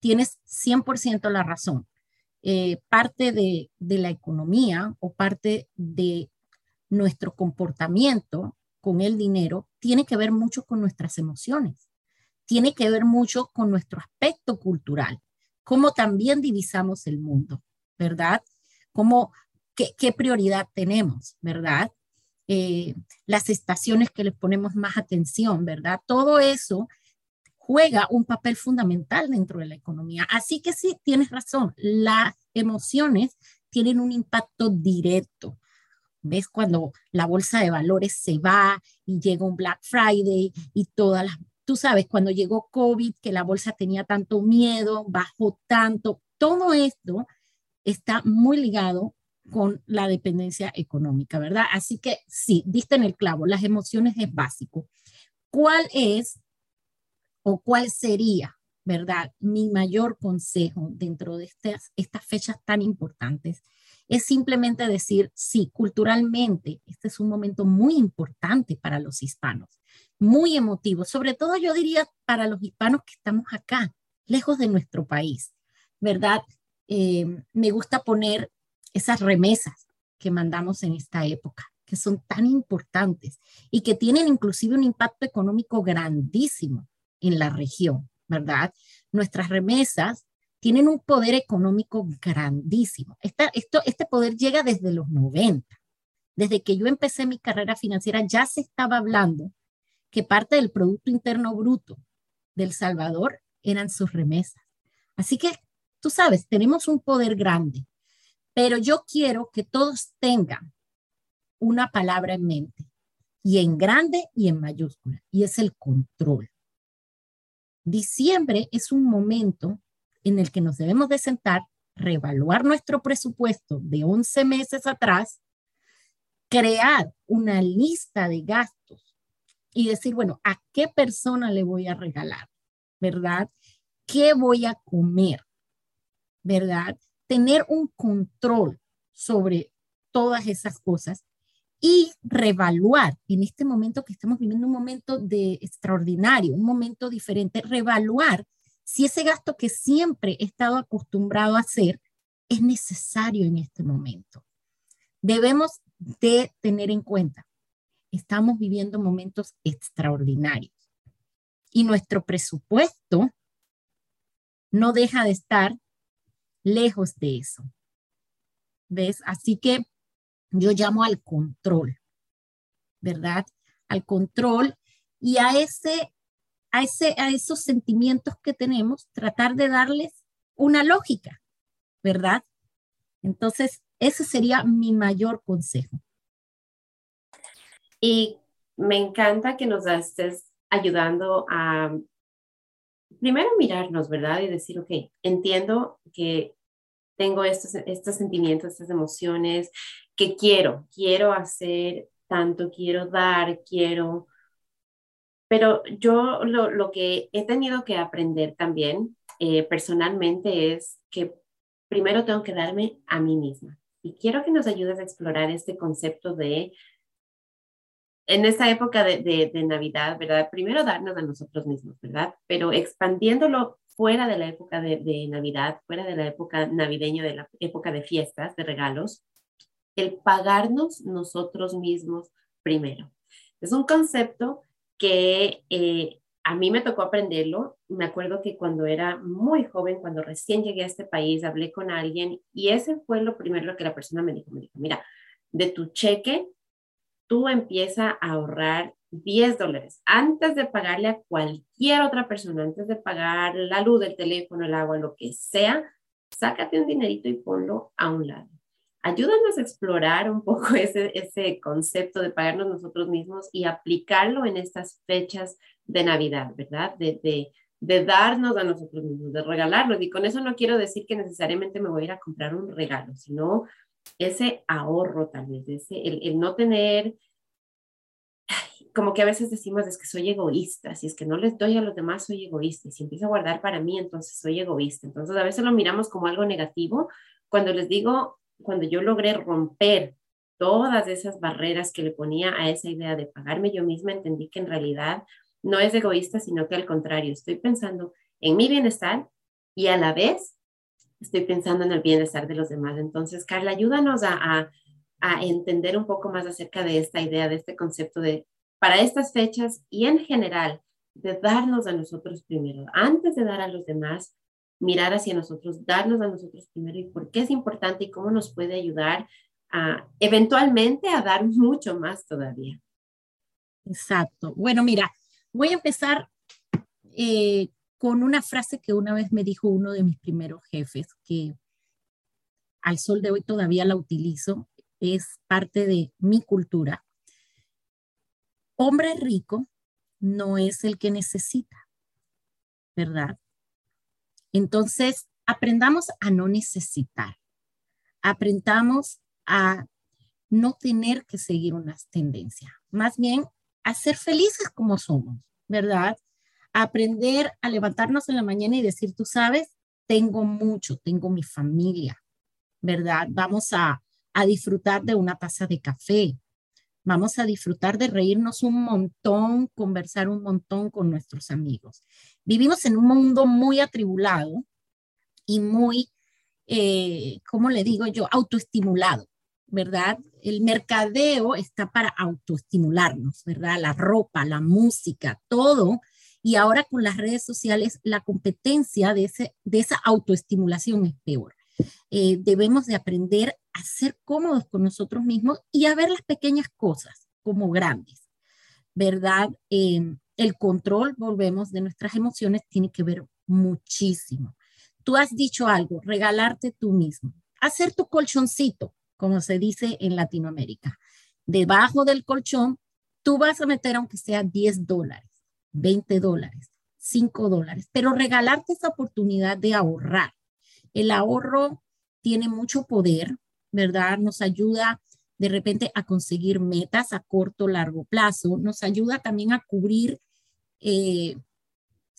tienes 100% la razón. Eh, parte de, de la economía o parte de nuestro comportamiento con el dinero tiene que ver mucho con nuestras emociones, tiene que ver mucho con nuestro aspecto cultural, cómo también divisamos el mundo, ¿verdad? Cómo, qué, qué prioridad tenemos, ¿verdad? Eh, las estaciones que les ponemos más atención, ¿verdad? Todo eso juega un papel fundamental dentro de la economía. Así que sí, tienes razón, las emociones tienen un impacto directo. ¿Ves? Cuando la bolsa de valores se va y llega un Black Friday y todas las, tú sabes, cuando llegó COVID, que la bolsa tenía tanto miedo, bajó tanto, todo esto está muy ligado con la dependencia económica, ¿verdad? Así que sí, diste en el clavo, las emociones es básico. ¿Cuál es o cuál sería, verdad, mi mayor consejo dentro de estas, estas fechas tan importantes? Es simplemente decir, sí, culturalmente, este es un momento muy importante para los hispanos, muy emotivo, sobre todo yo diría para los hispanos que estamos acá, lejos de nuestro país, ¿verdad? Eh, me gusta poner esas remesas que mandamos en esta época, que son tan importantes y que tienen inclusive un impacto económico grandísimo en la región, ¿verdad? Nuestras remesas tienen un poder económico grandísimo. esto, este poder llega desde los 90. Desde que yo empecé mi carrera financiera ya se estaba hablando que parte del Producto Interno Bruto del Salvador eran sus remesas. Así que, tú sabes, tenemos un poder grande pero yo quiero que todos tengan una palabra en mente, y en grande y en mayúscula, y es el control. Diciembre es un momento en el que nos debemos de sentar, reevaluar nuestro presupuesto de 11 meses atrás, crear una lista de gastos y decir, bueno, ¿a qué persona le voy a regalar? ¿Verdad? ¿Qué voy a comer? ¿Verdad? tener un control sobre todas esas cosas y revaluar en este momento que estamos viviendo un momento de extraordinario, un momento diferente, revaluar si ese gasto que siempre he estado acostumbrado a hacer es necesario en este momento. Debemos de tener en cuenta, estamos viviendo momentos extraordinarios y nuestro presupuesto no deja de estar lejos de eso. ¿Ves? Así que yo llamo al control, ¿verdad? Al control y a ese, a esos sentimientos que tenemos, tratar de darles una lógica, ¿verdad? Entonces, ese sería mi mayor consejo. Y me encanta que nos estés ayudando a primero mirarnos, ¿verdad? Y decir, ok, entiendo que tengo estos, estos sentimientos, estas emociones, que quiero, quiero hacer tanto, quiero dar, quiero... Pero yo lo, lo que he tenido que aprender también eh, personalmente es que primero tengo que darme a mí misma. Y quiero que nos ayudes a explorar este concepto de, en esta época de, de, Navidad, ¿verdad? Primero darnos a nosotros mismos, ¿verdad? Pero expandiéndolo fuera de la época de, de Navidad, fuera de la época navideña, de la época de fiestas, de regalos, el pagarnos nosotros mismos primero. Es un concepto que eh, a mí me tocó aprenderlo. Me acuerdo que cuando era muy joven, cuando recién llegué a este país, hablé con alguien y ese fue lo primero que la persona me dijo. Me dijo, mira, de tu cheque, tú empieza a ahorrar 10 dólares antes de pagarle a cualquier otra persona, antes de pagar la luz, el teléfono, el agua, lo que sea, sácate un dinerito y ponlo a un lado. Ayúdanos a explorar un poco <laughs> ese, ese concepto de pagarnos nosotros mismos y aplicarlo en estas fechas de Navidad, ¿verdad? De, de, de darnos a nosotros mismos, de regalarnos. Y con eso no quiero decir que necesariamente me voy a ir a comprar un regalo, sino ese ahorro tal vez, ese, el, el no tener, como que a veces decimos es que soy egoísta, si es que no les doy a los demás soy egoísta, y si empiezo a guardar para mí, entonces soy egoísta. Entonces a veces lo miramos como algo negativo. Cuando les digo cuando yo logré romper todas esas barreras que le ponía a esa idea de pagarme yo misma, entendí que en realidad no es egoísta, sino que al contrario, estoy pensando en mi bienestar y a la vez estoy pensando en el bienestar de los demás. Entonces, Carla, ayúdanos a, a, entender un poco más acerca de esta idea, de este concepto de, para estas fechas y en general, de darnos a nosotros primero, antes de dar a los demás, mirar hacia nosotros, darnos a nosotros primero y por qué es importante y cómo nos puede ayudar a eventualmente a dar <laughs> mucho más todavía. Exacto. Bueno, mira, voy a empezar eh, con una frase que una vez me dijo uno de mis primeros jefes, que al sol de hoy todavía la utilizo, es parte de mi cultura. Hombre rico no es el que necesita, ¿verdad? Entonces, aprendamos a no necesitar, aprendamos a no tener que seguir unas tendencias, más bien a ser felices como somos, ¿verdad? aprender a levantarnos en la mañana y decir, tú sabes, tengo mucho, tengo mi familia, ¿verdad? Vamos a, a disfrutar de una taza de café, vamos a disfrutar de reírnos un montón, conversar un montón con nuestros amigos. Vivimos en un mundo muy atribulado y muy, eh, ¿cómo le digo yo?, autoestimulado, ¿verdad? El mercadeo está para autoestimularnos, ¿verdad? La ropa, la música, todo. Y ahora con las redes sociales, la competencia de, ese, de esa autoestimulación es peor. Eh, debemos de aprender a ser cómodos con nosotros mismos y a ver las pequeñas cosas como grandes, ¿verdad? Em, el control, volvemos, de nuestras emociones tiene que ver muchísimo. Tú has dicho algo, regalarte tú mismo, hacer tu colchoncito, como se dice en Latinoamérica. Debajo del colchón, tú vas a meter aunque sea 10 dólares, 20 dólares, 5 dólares, pero regalarte esa oportunidad de ahorrar el ahorro tiene mucho poder, ¿verdad? Nos ayuda de repente a conseguir metas a corto, largo plazo, nos ayuda también a cubrir eh,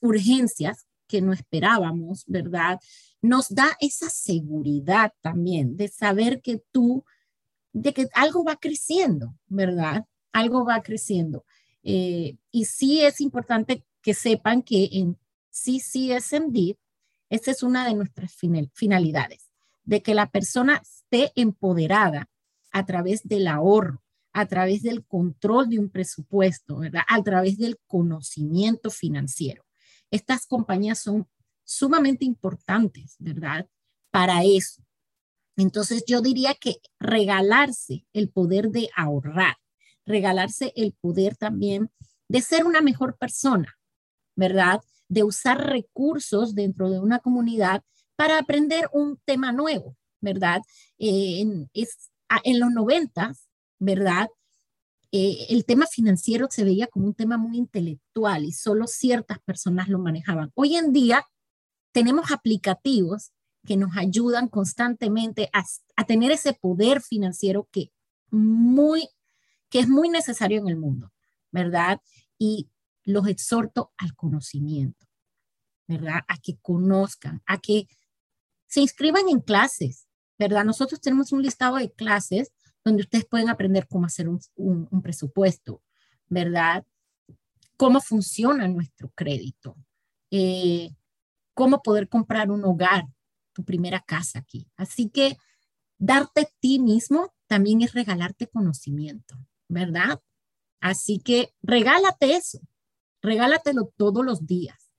urgencias que no esperábamos, ¿verdad? Nos da esa seguridad también de saber que tú, de que algo va creciendo, ¿verdad? Algo va creciendo. Eh, y sí es importante que sepan que en CCSMD esa es una de nuestras finalidades, de que la persona esté empoderada a través del ahorro, a través del control de un presupuesto, ¿verdad? A través del conocimiento financiero. Estas compañías son sumamente importantes, ¿verdad? Para eso. Entonces yo diría que regalarse el poder de ahorrar, regalarse el poder también de ser una mejor persona, ¿verdad? De usar recursos dentro de una comunidad para aprender un tema nuevo, ¿verdad? Eh, en, los noventas, ¿verdad? Eh, el tema financiero se veía como un tema muy intelectual y solo ciertas personas lo manejaban. Hoy en día tenemos aplicativos que nos ayudan constantemente a, a tener ese poder financiero que, muy, que es muy necesario en el mundo, ¿verdad? Y los exhorto al conocimiento, ¿verdad? A que conozcan, a que se inscriban en clases, ¿verdad? Nosotros tenemos un listado de clases donde ustedes pueden aprender cómo hacer un, presupuesto, ¿verdad? Cómo funciona nuestro crédito, eh, cómo poder comprar un hogar, tu primera casa aquí. Así que darte a ti mismo también es regalarte conocimiento, ¿verdad? Así que regálate eso, regálatelo todos los días.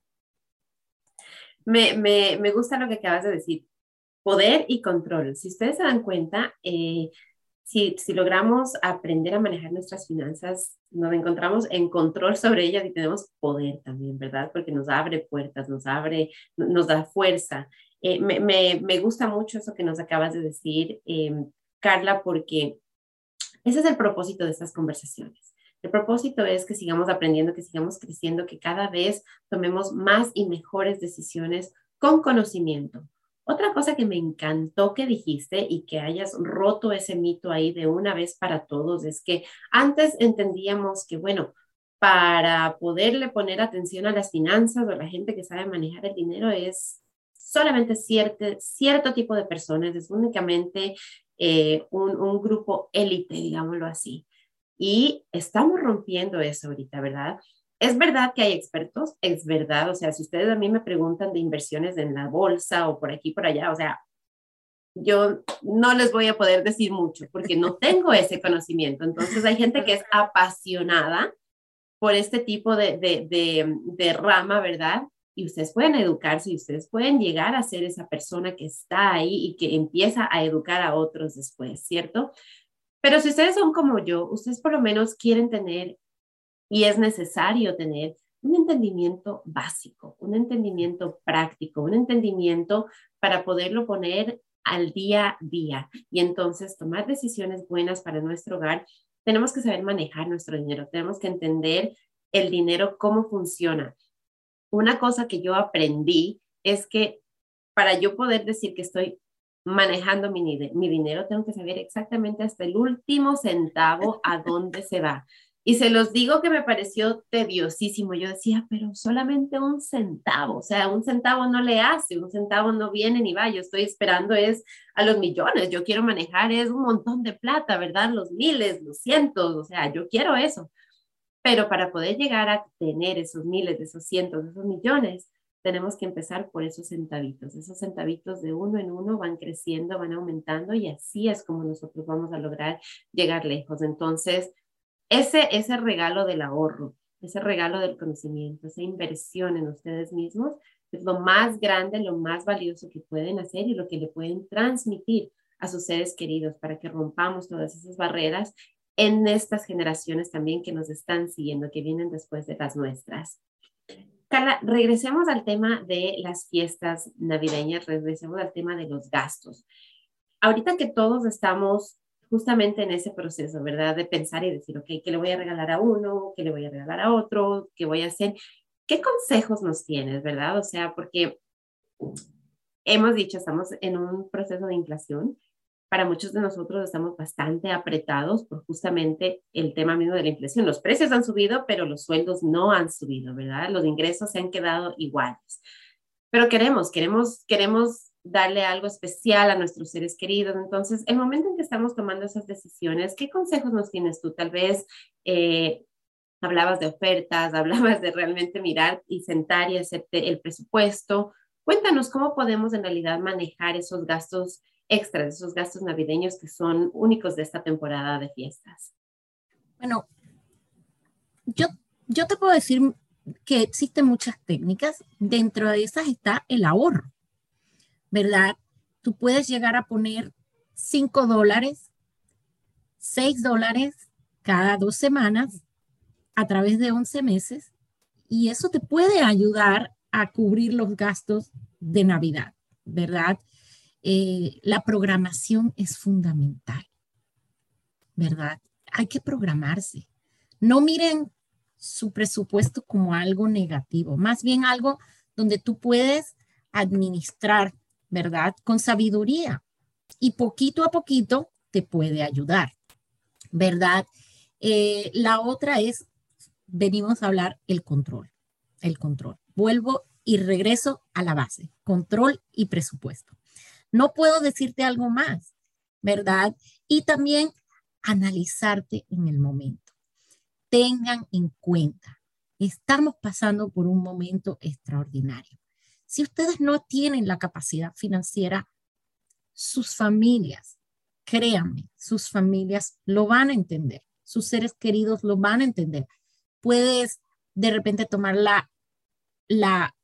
Me, me, me gusta lo que acabas de decir poder y control. Si ustedes se dan cuenta, eh, si, si, logramos aprender a manejar nuestras finanzas, nos encontramos en control sobre ellas y tenemos poder también, ¿verdad? Porque nos abre puertas, nos abre, nos da fuerza. Eh, me, me, me, gusta mucho eso que nos acabas de decir, em, Carla, porque ese es el propósito de estas conversaciones. El propósito es que sigamos aprendiendo, que sigamos creciendo, que cada vez tomemos más y mejores decisiones con conocimiento, otra cosa que me encantó que dijiste y que hayas roto ese mito ahí de una vez para todos es que antes entendíamos que, bueno, para poderle poner atención a las finanzas o a la gente que sabe manejar el dinero es solamente cierto, cierto tipo de personas, es únicamente eh, un, un grupo élite, digámoslo así. Y estamos rompiendo eso ahorita, ¿verdad? Es verdad que hay expertos, es verdad, o sea, si ustedes a mí me preguntan de inversiones en la bolsa o por aquí, por allá, o sea, yo no les voy a poder decir mucho porque no tengo ese conocimiento. Entonces hay gente que es <laughs> apasionada por este tipo de, de, de, rama, ¿verdad? Y ustedes pueden educarse y ustedes pueden llegar a ser esa persona que está ahí y que empieza a educar a otros después, ¿cierto? Pero si ustedes son como yo, ustedes por lo menos quieren tener y es necesario tener un entendimiento básico, un entendimiento práctico, un entendimiento para poderlo poner al día a día y entonces tomar decisiones buenas para nuestro hogar. Tenemos que saber manejar nuestro dinero, tenemos que entender el dinero, cómo funciona. Una cosa que yo aprendí es que para yo poder decir que estoy manejando mi, mi dinero, tengo que saber exactamente hasta el último centavo a dónde se va. Y se los digo que me pareció tediosísimo. Yo decía, pero solamente un centavo, o sea, un centavo no le hace, un centavo no viene ni va. Yo estoy esperando es a los millones, yo quiero manejar es un montón de plata, ¿verdad? Los miles, los cientos, o sea, yo quiero eso. Pero para poder llegar a tener esos miles, esos cientos, esos millones, tenemos que empezar por esos centavitos. Esos centavitos de uno en uno van creciendo, van aumentando y así es como nosotros vamos a lograr llegar lejos. Entonces, ese, ese regalo del ahorro, ese regalo del conocimiento, esa inversión en ustedes mismos, es lo más grande, lo más valioso que pueden hacer y lo que le pueden transmitir a sus seres queridos para que rompamos todas esas barreras en estas generaciones también que nos están siguiendo, que vienen después de las nuestras. Carla, regresemos al tema de las fiestas navideñas, regresemos al tema de los gastos. Ahorita que todos estamos justamente en ese proceso, ¿verdad? De pensar y decir, ok, ¿qué le voy a regalar a uno? ¿Qué le voy a regalar a otro? ¿Qué voy a hacer? ¿Qué consejos nos tienes, verdad? O sea, porque hemos dicho, estamos en un proceso de inflación. Para muchos de nosotros estamos bastante apretados por justamente el tema mismo de la inflación. Los precios han subido, pero los sueldos no han subido, ¿verdad? Los ingresos se han quedado iguales. Pero queremos, queremos, queremos darle algo especial a nuestros seres queridos. Entonces, el momento en que estamos tomando esas decisiones, ¿qué consejos nos tienes tú? Tal vez eh, hablabas de ofertas, <laughs> hablabas de realmente mirar y sentar y hacerte el presupuesto. Cuéntanos cómo podemos en realidad manejar esos gastos extras, esos gastos navideños que son únicos de esta temporada de fiestas? Bueno, yo, yo te puedo decir que existen muchas técnicas. Dentro de esas está el ahorro, ¿verdad? Tú puedes llegar a poner 5 dólares, 6 dólares cada dos semanas a través de 11 meses y eso te puede ayudar a cubrir los gastos de Navidad, ¿verdad? Eh, la programación es fundamental, ¿verdad? Hay que programarse. No miren su presupuesto como algo negativo, más bien algo donde tú puedes administrar, ¿verdad? Con sabiduría y poquito a poquito te puede ayudar, ¿verdad? Eh, la otra es, venimos a hablar el control, el control. Vuelvo y regreso a la base, control y presupuesto. No puedo decirte algo más, ¿verdad? Y también analizarte en el momento. Tengan en cuenta, estamos pasando por un momento extraordinario. Si ustedes no tienen la capacidad financiera, sus familias, créanme, sus familias lo van a entender, sus seres queridos lo van a entender. Puedes de repente tomar la, la,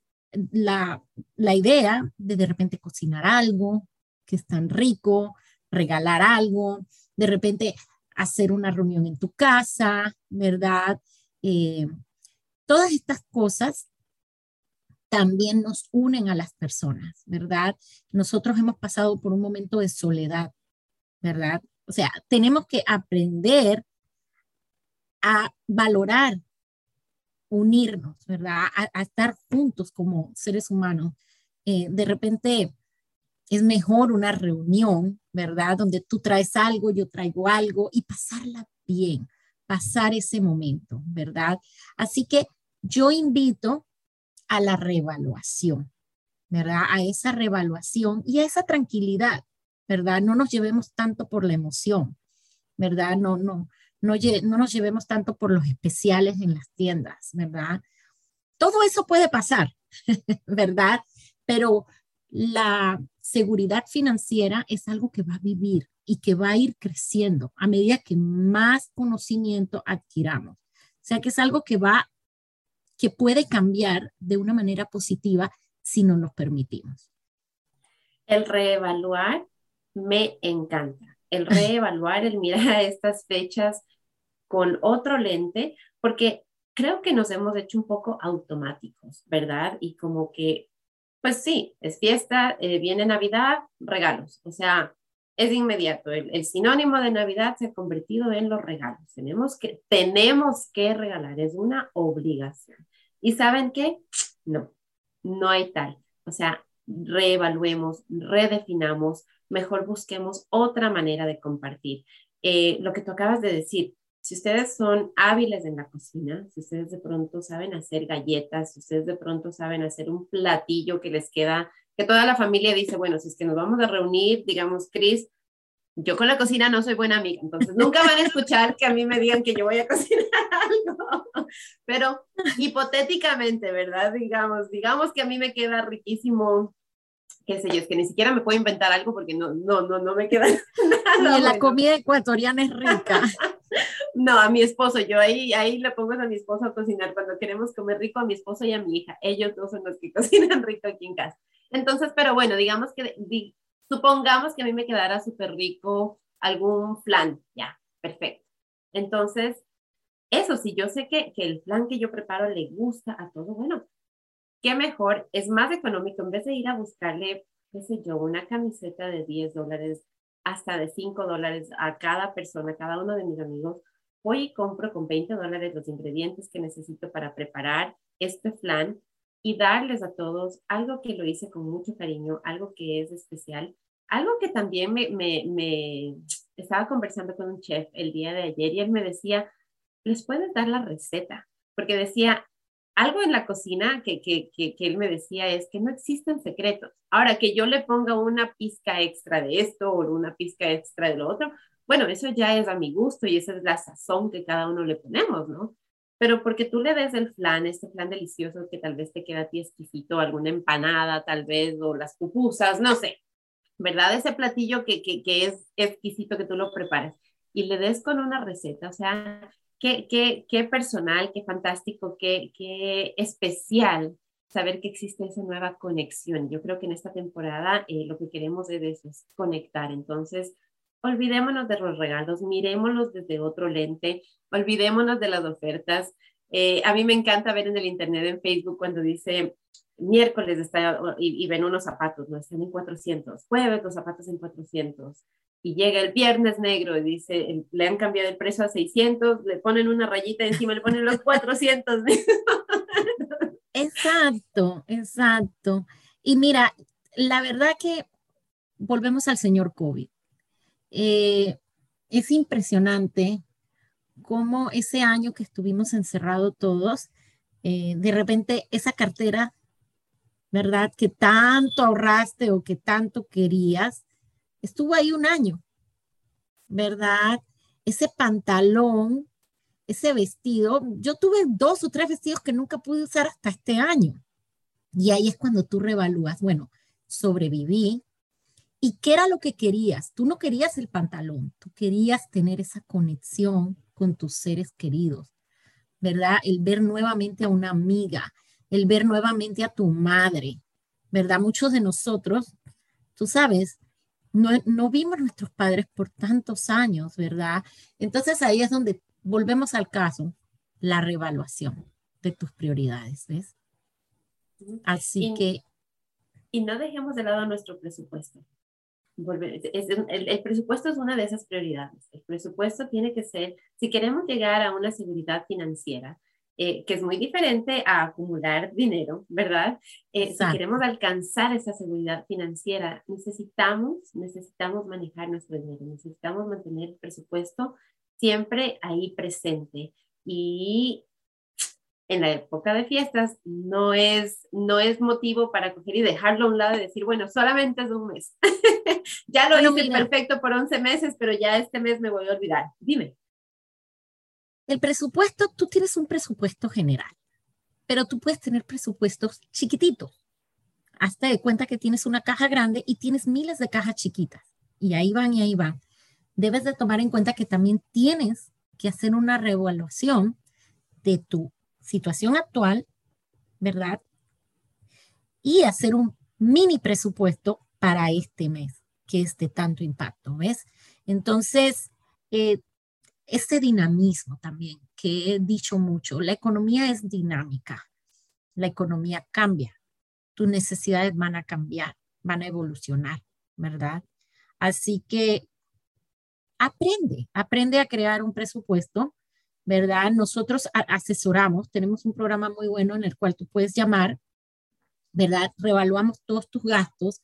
la, la idea de de repente cocinar algo que es tan rico, regalar algo, de repente hacer una reunión en tu casa, ¿verdad? Eh, todas estas cosas también nos unen a las personas, ¿verdad? Nosotros hemos pasado por un momento de soledad, ¿verdad? O sea, tenemos que aprender a valorar, unirnos, ¿verdad? A, estar juntos como seres humanos. Eh, de repente es mejor una reunión, ¿verdad? Donde tú traes algo, yo traigo algo y pasarla bien, pasar ese momento, ¿verdad? Así que yo invito a la revaluación, ¿verdad? A esa revaluación y a esa tranquilidad, ¿verdad? No nos llevemos tanto por la emoción, ¿verdad? No, no, no, no nos llevemos tanto por los especiales en las tiendas, ¿verdad? Todo eso puede pasar, <laughs> ¿verdad? Pero la seguridad financiera es algo que va a vivir y que va a ir creciendo a medida que más conocimiento adquiramos. O sea que es algo que va que puede cambiar de una manera positiva si no nos permitimos. El reevaluar me encanta. El reevaluar, el mirar estas fechas con otro lente, porque creo que nos hemos hecho un poco automáticos, ¿verdad? Y como que, pues sí, es fiesta, eh, viene Navidad, regalos. O sea, es inmediato. El, sinónimo de Navidad se ha convertido en los regalos. Tenemos que, tenemos que regalar, es una obligación. ¿Y saben qué? No, no hay tal. O sea, reevaluemos, redefinamos, mejor busquemos otra manera de compartir. Eh, lo que tú acabas de decir, si ustedes son hábiles en la cocina, si ustedes de pronto saben hacer galletas, si ustedes de pronto saben hacer un platillo que les queda que toda la familia dice, bueno, si es que nos vamos a reunir, digamos, Cris, yo con la cocina no soy buena amiga, entonces nunca van a escuchar que a mí me digan que yo voy a cocinar <laughs> algo, pero hipotéticamente, ¿verdad? Digamos, digamos que a mí me queda riquísimo, qué sé yo, es que ni siquiera me puedo inventar algo porque no, no, no, no me queda <laughs> nada. Y la comida ecuatoriana es rica. <laughs> no, a mi esposo, yo ahí, ahí le pongo a mi esposo a cocinar cuando queremos comer rico, a mi esposo y a mi hija, ellos dos son los que <laughs> cocinan rico aquí en casa. Entonces, pero bueno, digamos que, supongamos que a mí me quedara súper rico algún flan, ya, perfecto. Entonces, eso, si yo sé que, que el flan que yo preparo le gusta a todo, bueno, qué mejor, es más económico en vez de ir a buscarle, qué sé yo, una camiseta de 10 dólares hasta de 5 dólares a cada persona, a cada uno de mis amigos, voy y compro con 20 dólares los ingredientes que necesito para preparar este flan y darles a todos algo que lo hice con mucho cariño, algo que es especial, algo que también me, me, me estaba conversando con un chef el día de ayer y él me decía, les puedes dar la receta, porque decía, algo en la cocina que, que, que, él me decía es que no existen secretos. Ahora, que yo le ponga una pizca extra de esto o una pizca extra de lo otro, bueno, eso ya es a mi gusto y esa es la sazón que cada uno le ponemos, ¿no? pero porque tú le des el flan, este flan delicioso que tal vez te queda a ti exquisito, alguna empanada tal vez, o las pupusas, no sé. ¿verdad? Ese platillo que, que, que es exquisito que tú lo prepares y le des con una receta, o sea, qué, qué, qué personal, qué fantástico, qué, qué especial saber que existe esa nueva conexión. Yo creo que en esta temporada eh, lo que queremos es, es conectar. Entonces, olvidémonos de los regalos, mirémoslos desde otro lente, olvidémonos de las ofertas. Eh, a mí me encanta ver en el internet, en Facebook, cuando dice miércoles está, y, ven unos zapatos, no están en 400, jueves los zapatos en 400. Y llega el viernes negro y dice, le han cambiado el precio a 600, le ponen una rayita encima, le ponen los 400. Exacto, exacto. Y mira, la verdad que volvemos al señor COVID. Eh, es impresionante cómo ese año que estuvimos encerrados todos, eh, de repente esa cartera, ¿verdad? Que tanto ahorraste o que tanto querías, estuvo ahí un año, ¿verdad? Ese pantalón ese vestido, yo tuve dos o tres vestidos que nunca pude usar hasta este año. Y ahí es cuando tú revalúas, bueno, sobreviví. ¿Y qué era lo que querías? Tú no querías el pantalón, tú querías tener esa conexión con tus seres queridos, ¿verdad? El ver nuevamente a una amiga, el ver nuevamente a tu madre, ¿verdad? Muchos de nosotros, tú sabes, no, no vimos a nuestros padres por tantos años, ¿verdad? Entonces ahí es donde volvemos al caso, la revaluación de tus prioridades, ¿ves? Así que... Y no dejemos de lado nuestro presupuesto. el, presupuesto es una de esas prioridades. El presupuesto tiene que ser, si queremos llegar a una seguridad financiera, eh, que es muy diferente a acumular dinero, ¿verdad? Eh, si queremos alcanzar esa seguridad financiera, necesitamos, necesitamos manejar nuestro dinero, necesitamos mantener el presupuesto siempre ahí presente. Y en la época de fiestas no es, no es motivo para coger y dejarlo a un lado y decir, bueno, solamente es un mes. <laughs> ya lo hice perfecto por 11 meses, pero ya este mes me voy a olvidar. Dime. El presupuesto, tú tienes un presupuesto general, pero tú puedes tener presupuestos chiquititos. Hasta de cuenta que tienes una caja grande y tienes miles de cajas chiquitas. Y ahí van y ahí van debes de tomar en cuenta que también tienes que hacer una reevaluación de tu situación actual, ¿verdad? Y hacer un mini presupuesto para este mes, que es de tanto impacto, ¿ves? Entonces, eh, este dinamismo también, que he dicho mucho, la economía es dinámica, la economía cambia, tus necesidades van a cambiar, van a evolucionar, ¿verdad? Así que aprende, aprende a crear un presupuesto, ¿verdad? Nosotros asesoramos, tenemos un programa muy bueno en el cual tú puedes llamar, ¿verdad? Revaluamos todos tus gastos,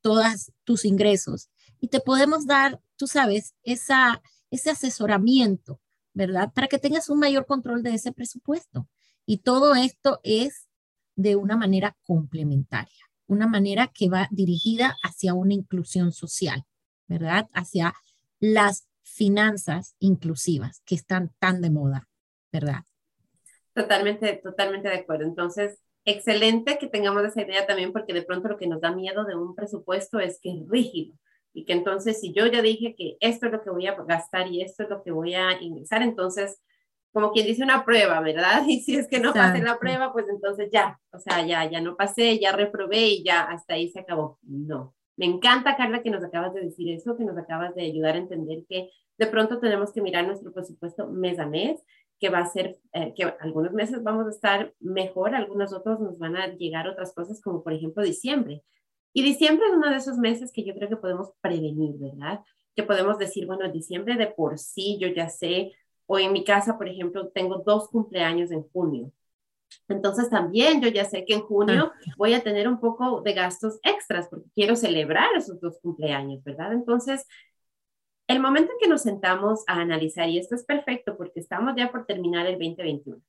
todos tus ingresos y te podemos dar, tú sabes, esa, ese asesoramiento, ¿verdad? Para que tengas un mayor control de ese presupuesto. Y todo esto es de una manera complementaria, una manera que va dirigida hacia una inclusión social, ¿verdad? Hacia las finanzas inclusivas que están tan de moda, ¿verdad? Totalmente, totalmente de acuerdo. Entonces, excelente que tengamos esa idea también porque de pronto lo que nos da miedo de un presupuesto es que es rígido y que entonces si yo ya dije que esto es lo que voy a gastar y esto es lo que voy a ingresar, entonces como quien dice una prueba, ¿verdad? <laughs> Y si es que no pasé la prueba, pues entonces ya, o sea, ya, ya no pasé, ya reprobé y ya hasta ahí se acabó. No, me encanta, Carla, que nos acabas de decir eso, que nos acabas de ayudar a entender que de pronto tenemos que mirar nuestro presupuesto mes a mes, que va a ser, eh, que algunos meses vamos a estar mejor, algunos otros nos van a llegar otras cosas, como por ejemplo diciembre. Y diciembre es uno de esos meses que yo creo que podemos prevenir, ¿verdad? Que podemos decir, bueno, diciembre de por sí, yo ya sé, o en mi casa, por ejemplo, tengo dos cumpleaños en junio. Entonces también yo ya sé que en junio voy a tener un poco de gastos extras porque quiero celebrar esos dos cumpleaños, ¿verdad? Entonces, el momento en que nos sentamos a analizar, y esto es perfecto porque estamos ya por terminar el 2021,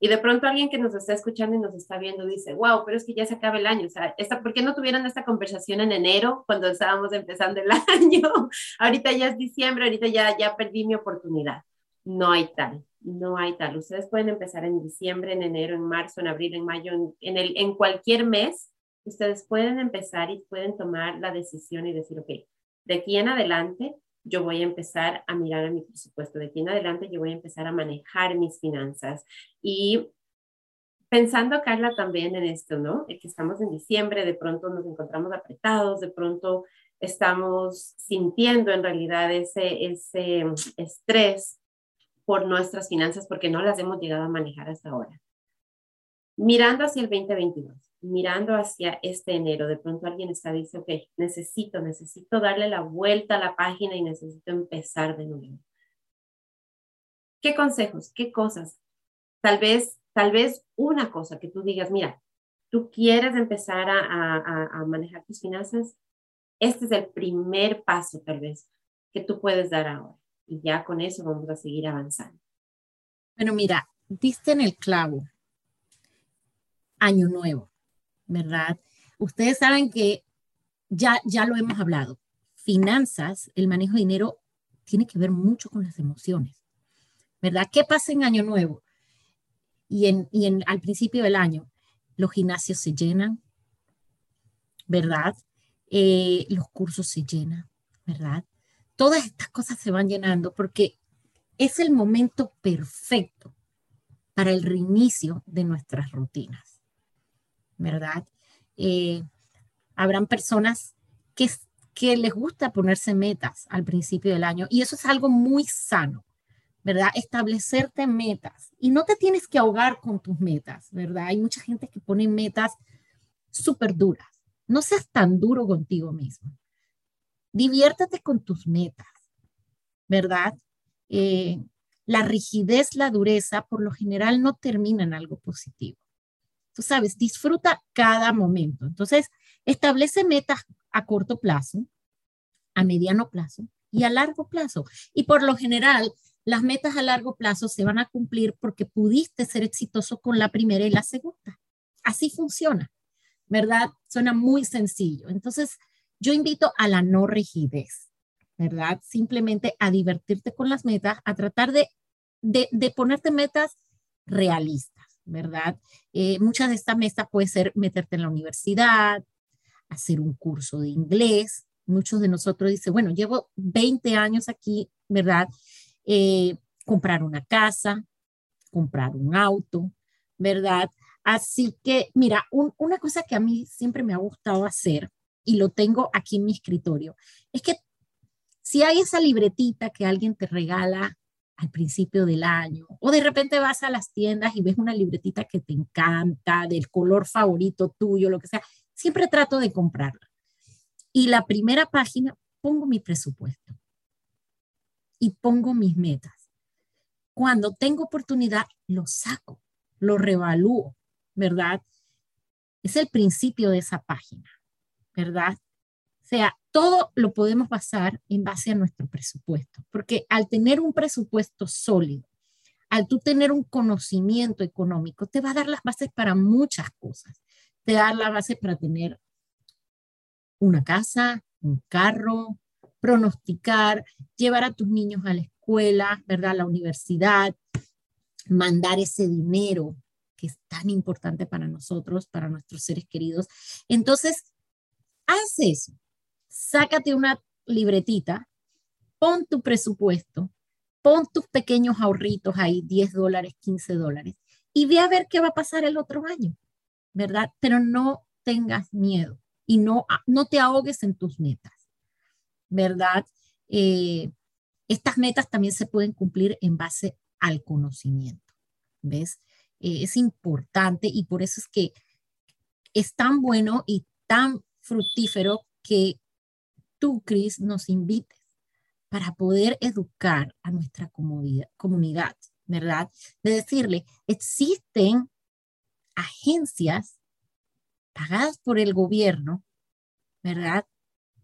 y de pronto alguien que nos está escuchando y nos está viendo dice, wow, pero es que ya se acaba el año. O sea, esta, ¿por qué no tuvieron esta conversación en enero cuando estábamos empezando el <laughs> año? ahorita ya es diciembre, ahorita ya, ya perdí mi oportunidad. No hay tal no hay tal. Ustedes pueden empezar en diciembre, en enero, en marzo, en abril, en mayo, en, el, en cualquier mes ustedes pueden empezar y pueden tomar la decisión y decir, ok, de aquí en adelante yo voy a empezar a mirar a mi presupuesto, de aquí en adelante yo voy a empezar a manejar mis finanzas. Y pensando, Carla, también en esto, ¿no? Que estamos en diciembre, de pronto nos encontramos apretados, de pronto estamos sintiendo en realidad ese, ese estrés por nuestras finanzas porque no las hemos llegado a manejar hasta ahora. Mirando hacia el 2022, mirando hacia este enero, de pronto alguien está dice, ok, necesito, necesito darle la vuelta a la página y necesito empezar de nuevo. ¿Qué consejos? ¿Qué cosas? Tal vez, tal vez una cosa que tú digas, mira, tú quieres empezar a, a, a manejar tus finanzas, este es el primer paso tal vez que tú puedes dar ahora. Y ya con eso vamos a seguir avanzando. Bueno, mira, diste en el clavo. Año nuevo, ¿verdad? Ustedes saben que ya, ya lo hemos hablado. Finanzas, el manejo de dinero, tiene que ver mucho con las emociones, ¿verdad? ¿Qué pasa en Año Nuevo? Y, en, y en, al principio del año, los gimnasios se llenan, ¿verdad? Eh, los cursos se llenan, ¿verdad? Todas estas cosas se van llenando porque es el momento perfecto para el reinicio de nuestras rutinas, ¿verdad? Eh, habrán personas que, que les gusta ponerse metas al principio del año y eso es algo muy sano, ¿verdad? Establecerte metas y no te tienes que ahogar con tus metas, ¿verdad? Hay mucha gente que pone metas súper duras no seas tan duro contigo mismo. Diviértete con tus metas, ¿verdad? Eh, la rigidez, la dureza, por lo general no termina en algo positivo. Sabes, disfruta cada momento. Entonces, establece metas a corto plazo, a mediano plazo y a largo plazo. Y por lo general, las metas a largo plazo se van a cumplir porque pudiste ser exitoso con la primera y la segunda. Así funciona. ¿verdad? Suena muy sencillo. Entonces, yo invito a la no rigidez, ¿verdad? Simplemente a divertirte con las metas, a tratar de, de, ponerte metas realistas, ¿verdad? Eh, muchas de estas metas puede ser meterte en la universidad, hacer un curso de inglés. Muchos de nosotros dicen, bueno, llevo 20 años aquí, ¿verdad? Eh, comprar una casa, comprar un auto, ¿verdad? Así que, mira, una cosa que a mí siempre me ha gustado hacer, y lo tengo aquí en mi escritorio, es que si hay esa libretita que alguien te regala al principio del año, o de repente vas a las tiendas y ves una libretita que te encanta, del color favorito tuyo, lo que sea, siempre trato de comprarla. Y la primera página pongo mi presupuesto y pongo mis metas. Cuando tengo oportunidad, lo saco, lo revalúo ¿verdad? Es el principio de esa página, ¿verdad? O sea, todo lo podemos basar en base a nuestro presupuesto, porque al tener un presupuesto sólido, al tú tener un conocimiento económico, te va a dar las bases para muchas cosas. Te da la base para tener una casa, un carro, pronosticar, llevar a tus niños a la escuela, ¿verdad? A la universidad, mandar ese dinero que es tan importante para nosotros, para nuestros seres queridos. Entonces, haz eso. Sácate una libretita, pon tu presupuesto, pon tus pequeños ahorritos ahí, 10 dólares, 15 dólares, y ve a ver qué va a pasar el otro año, ¿verdad? Pero no tengas miedo y no, no te ahogues en tus metas, ¿verdad? Eh, estas metas también se pueden cumplir en base al conocimiento, ¿ves? Eh, es importante y por eso es que es tan bueno y tan fructífero que tú, Cris, nos invites para poder educar a nuestra comunidad, ¿verdad? De decirle, existen agencias pagadas por el gobierno, ¿verdad?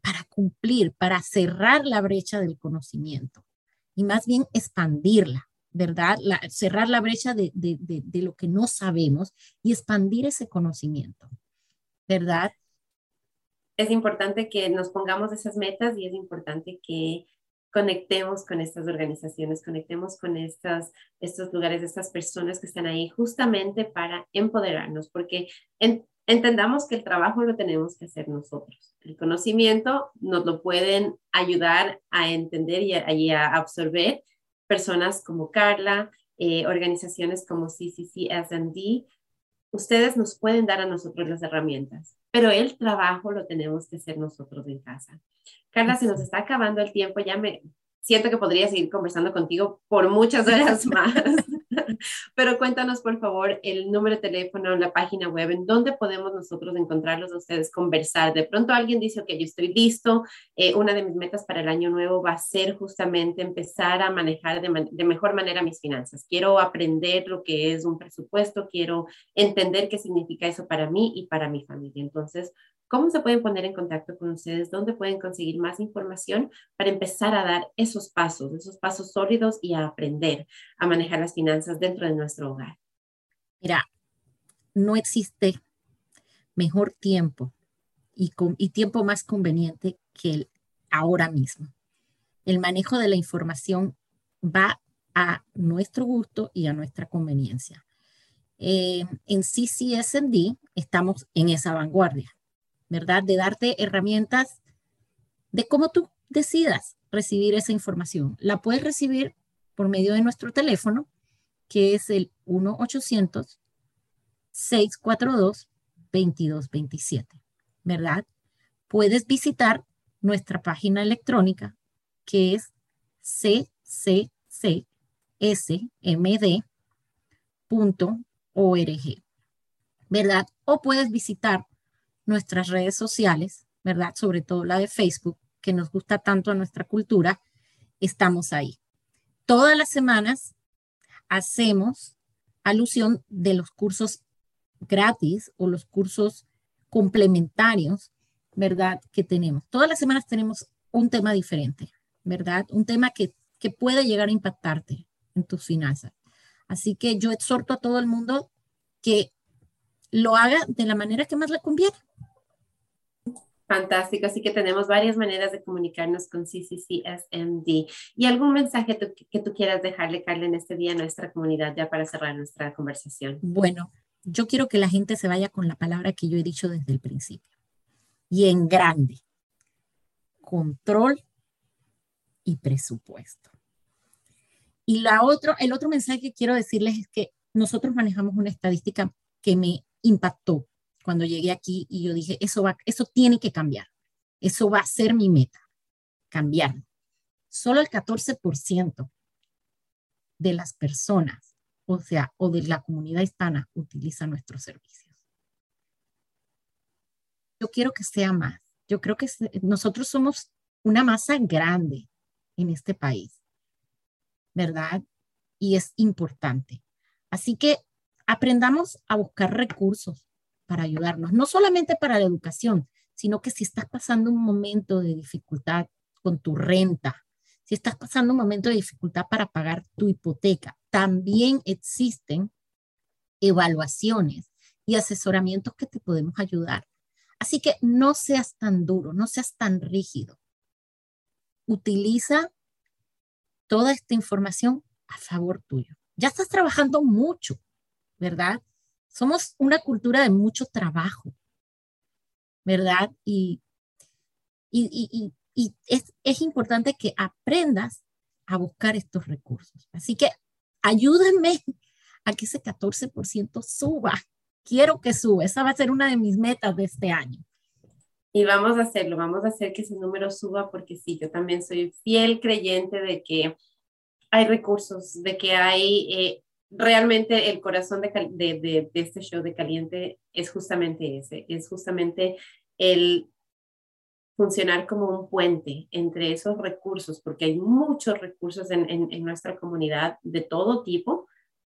Para cumplir, para cerrar la brecha del conocimiento y más bien expandirla. ¿verdad? cerrar la brecha de, lo que no sabemos y expandir ese conocimiento, ¿verdad? Es importante que nos pongamos esas metas y es importante que conectemos con estas organizaciones, conectemos con estos lugares, estas personas que están ahí justamente para empoderarnos, porque entendamos que el trabajo lo tenemos que hacer nosotros. El conocimiento nos lo pueden ayudar a entender y a, absorber personas como Carla, eh, organizaciones como CCC, SMD. Ustedes nos pueden dar a nosotros las herramientas, pero el trabajo lo tenemos que hacer nosotros en casa. Carla, se nos está acabando el tiempo, ya me siento que podría seguir conversando contigo por muchas horas <laughs> más. <laughs> Pero cuéntanos, por favor, el número de teléfono, la página web, en dónde podemos nosotros encontrarlos a ustedes, conversar. De pronto alguien dice, ok, yo estoy listo. Eh, una de mis metas para el año nuevo va a ser justamente empezar a manejar de, de mejor manera mis finanzas. Quiero aprender lo que es un presupuesto, quiero entender qué significa eso para mí y para mi familia. Entonces, ¿Cómo se pueden poner en contacto con ustedes? ¿Dónde pueden conseguir más información para empezar a dar esos pasos, esos pasos sólidos y a aprender a manejar las finanzas dentro de nuestro hogar? Mira, no existe mejor tiempo y, tiempo más conveniente que el ahora mismo. El manejo de la información va a nuestro gusto y a nuestra conveniencia. Eh, en CCSD estamos en esa vanguardia. ¿Verdad? De darte herramientas de cómo tú decidas recibir esa información. La puedes recibir por medio de nuestro teléfono, que es el 1-800-642-2227, ¿verdad? Puedes visitar nuestra página electrónica, que es cccSMD.org, ¿verdad? O puedes visitar nuestras redes sociales, ¿verdad? Sobre todo la de Facebook, que nos gusta tanto a nuestra cultura, estamos ahí. Todas las semanas hacemos alusión de los cursos gratis o los cursos complementarios, ¿verdad? Que tenemos. Todas las semanas tenemos un tema diferente, ¿verdad? Un tema que, que puede llegar a impactarte en tus finanzas. Así que yo exhorto a todo el mundo que lo haga de la manera que más le conviene. Fantástico, así que tenemos varias maneras de comunicarnos con CCCSMD. ¿Y algún mensaje que tú quieras dejarle, Carla, en este día a nuestra comunidad ya para cerrar nuestra conversación? Bueno, yo quiero que la gente se vaya con la palabra que yo he dicho desde el principio. Y en grande. Control y presupuesto. Y la otro, el otro mensaje que quiero decirles es que nosotros manejamos una estadística que me impactó cuando llegué aquí y yo dije, eso, va, eso tiene que cambiar. Eso va a ser mi meta, cambiar. Solo el 14% de las personas, o sea, o de la comunidad hispana, utiliza nuestros servicios. Yo quiero que sea más. Yo creo que nosotros somos una masa grande en este país, ¿verdad? Y es importante. Así que aprendamos a buscar recursos para ayudarnos, no solamente para la educación, sino que si estás pasando un momento de dificultad con tu renta, si estás pasando un momento de dificultad para pagar tu hipoteca, también existen evaluaciones y asesoramientos que te podemos ayudar. Así que no seas tan duro, no seas tan rígido. Utiliza toda esta información a favor tuyo. Ya estás trabajando mucho, ¿verdad? Somos una cultura de mucho trabajo, ¿verdad? Y, y, es, es importante que aprendas a buscar estos recursos. Así que ayúdenme a que ese 14% suba. Quiero que suba. Esa va a ser una de mis metas de este año. Y vamos a hacerlo, vamos a hacer que ese número suba porque sí, yo también soy fiel creyente de que hay recursos, de que hay eh, realmente el corazón de, este show de Caliente es justamente ese, es justamente el funcionar como un puente entre esos recursos, porque hay muchos recursos en, en nuestra comunidad de todo tipo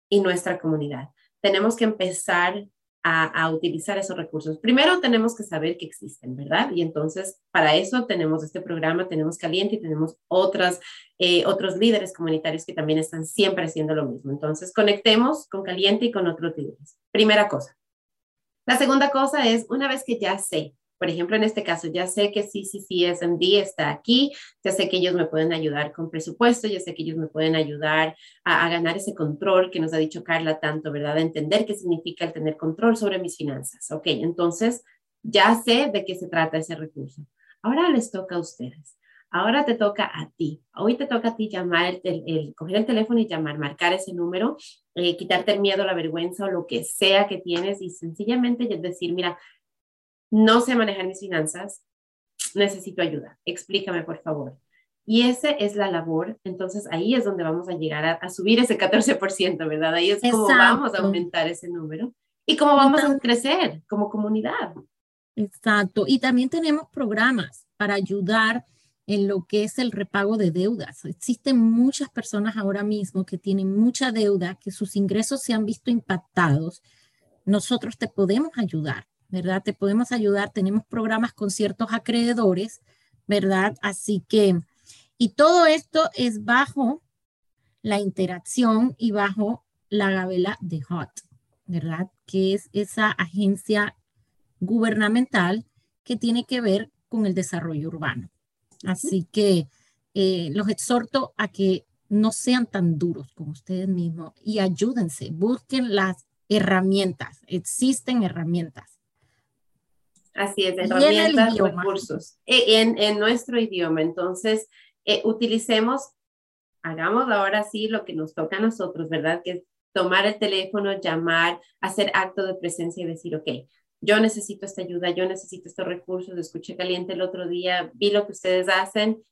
y nuestra comunidad. Tenemos que empezar a, utilizar esos recursos. Primero tenemos que saber que existen, ¿verdad? Y entonces para eso tenemos este programa, tenemos Caliente y tenemos otras, eh, otros líderes comunitarios que también están siempre haciendo lo mismo. Entonces conectemos con Caliente y con otros líderes. Primera cosa. La segunda cosa es, una vez que ya sé por ejemplo, en este caso, ya sé que sí, sí, sí, SMD está aquí, ya sé que ellos me pueden ayudar con presupuesto, ya sé que ellos me pueden ayudar a, a ganar ese control que nos ha dicho Carla tanto, ¿verdad? A entender qué significa el tener control sobre mis finanzas. Ok, entonces ya sé de qué se trata ese recurso. Ahora les toca a ustedes. Ahora te toca a ti. Hoy te toca a ti llamar, el, coger el teléfono y llamar, marcar ese número, eh, quitarte el miedo, la vergüenza o lo que sea que tienes y sencillamente decir, mira, no sé manejar mis finanzas, necesito ayuda. Explícame, por favor. Y esa es la labor. Entonces ahí es donde vamos a llegar a, subir ese 14%, ¿verdad? Ahí es como vamos a aumentar ese número y cómo vamos a crecer como comunidad. Exacto. Y también tenemos programas para ayudar en lo que es el repago de deudas. Existen muchas personas ahora mismo que tienen mucha deuda, que sus ingresos se han visto impactados. Nosotros te podemos ayudar, ¿verdad? Te podemos ayudar. Tenemos programas con ciertos acreedores, ¿verdad? Así que, y todo esto es bajo la interacción y bajo la gabela de HOT, ¿verdad? Que es esa agencia gubernamental que tiene que ver con el desarrollo urbano. Así que eh, los exhorto a que no sean tan duros con ustedes mismos y ayúdense, busquen las herramientas, existen herramientas. Así es, herramientas, recursos e, en, en, nuestro idioma. Entonces, eh, utilicemos, hagamos ahora sí lo que nos toca a nosotros, ¿verdad? Que es tomar el teléfono, llamar, hacer acto de presencia y decir, ok, yo necesito esta ayuda, yo necesito estos recursos, escuché caliente el otro día, vi lo que ustedes hacen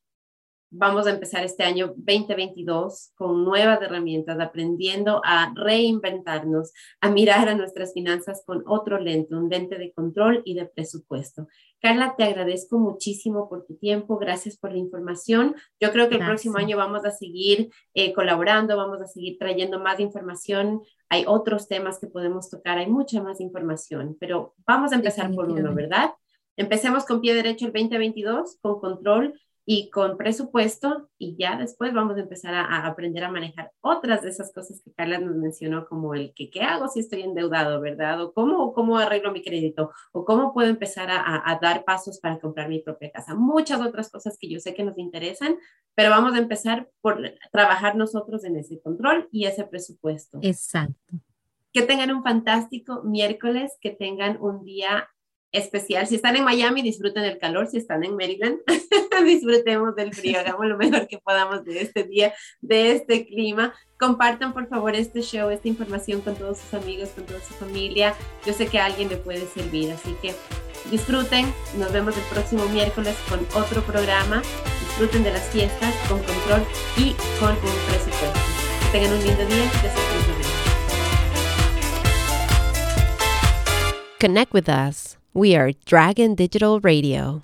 vamos a empezar este año 2022 con nuevas herramientas, aprendiendo a reinventarnos, a mirar a nuestras finanzas con otro lente, un lente de control y de presupuesto. Carla, te agradezco muchísimo por tu tiempo, gracias por la información. Yo creo que el próximo año vamos a seguir eh, colaborando, vamos a seguir trayendo más información. Hay otros temas que podemos tocar, hay mucha más información, pero vamos a empezar por uno, ¿verdad? Empecemos con pie derecho el 2022, con control y con presupuesto y ya después vamos a empezar a, aprender a manejar otras de esas cosas que Carla nos mencionó, como el que qué hago si estoy endeudado, ¿verdad? O cómo, cómo arreglo mi crédito, o cómo puedo empezar a, a, dar pasos para comprar mi propia casa. Muchas otras cosas que yo sé que nos interesan, pero vamos a empezar por trabajar nosotros en ese control y ese presupuesto. Exacto. Que tengan un fantástico miércoles, que tengan un día especial. Si están en Miami, disfruten el calor. Si están en Maryland, <laughs> disfrutemos del frío. Hagamos lo mejor que podamos de este día, de este clima. Compartan, por favor, este show, esta información con todos sus amigos, con toda su familia. Yo sé que a alguien le puede servir, así que disfruten. Nos vemos el próximo miércoles con otro programa. Disfruten de las fiestas con control y con un presupuesto. Que tengan un lindo día. Connect with us. We are Dragon Digital Radio.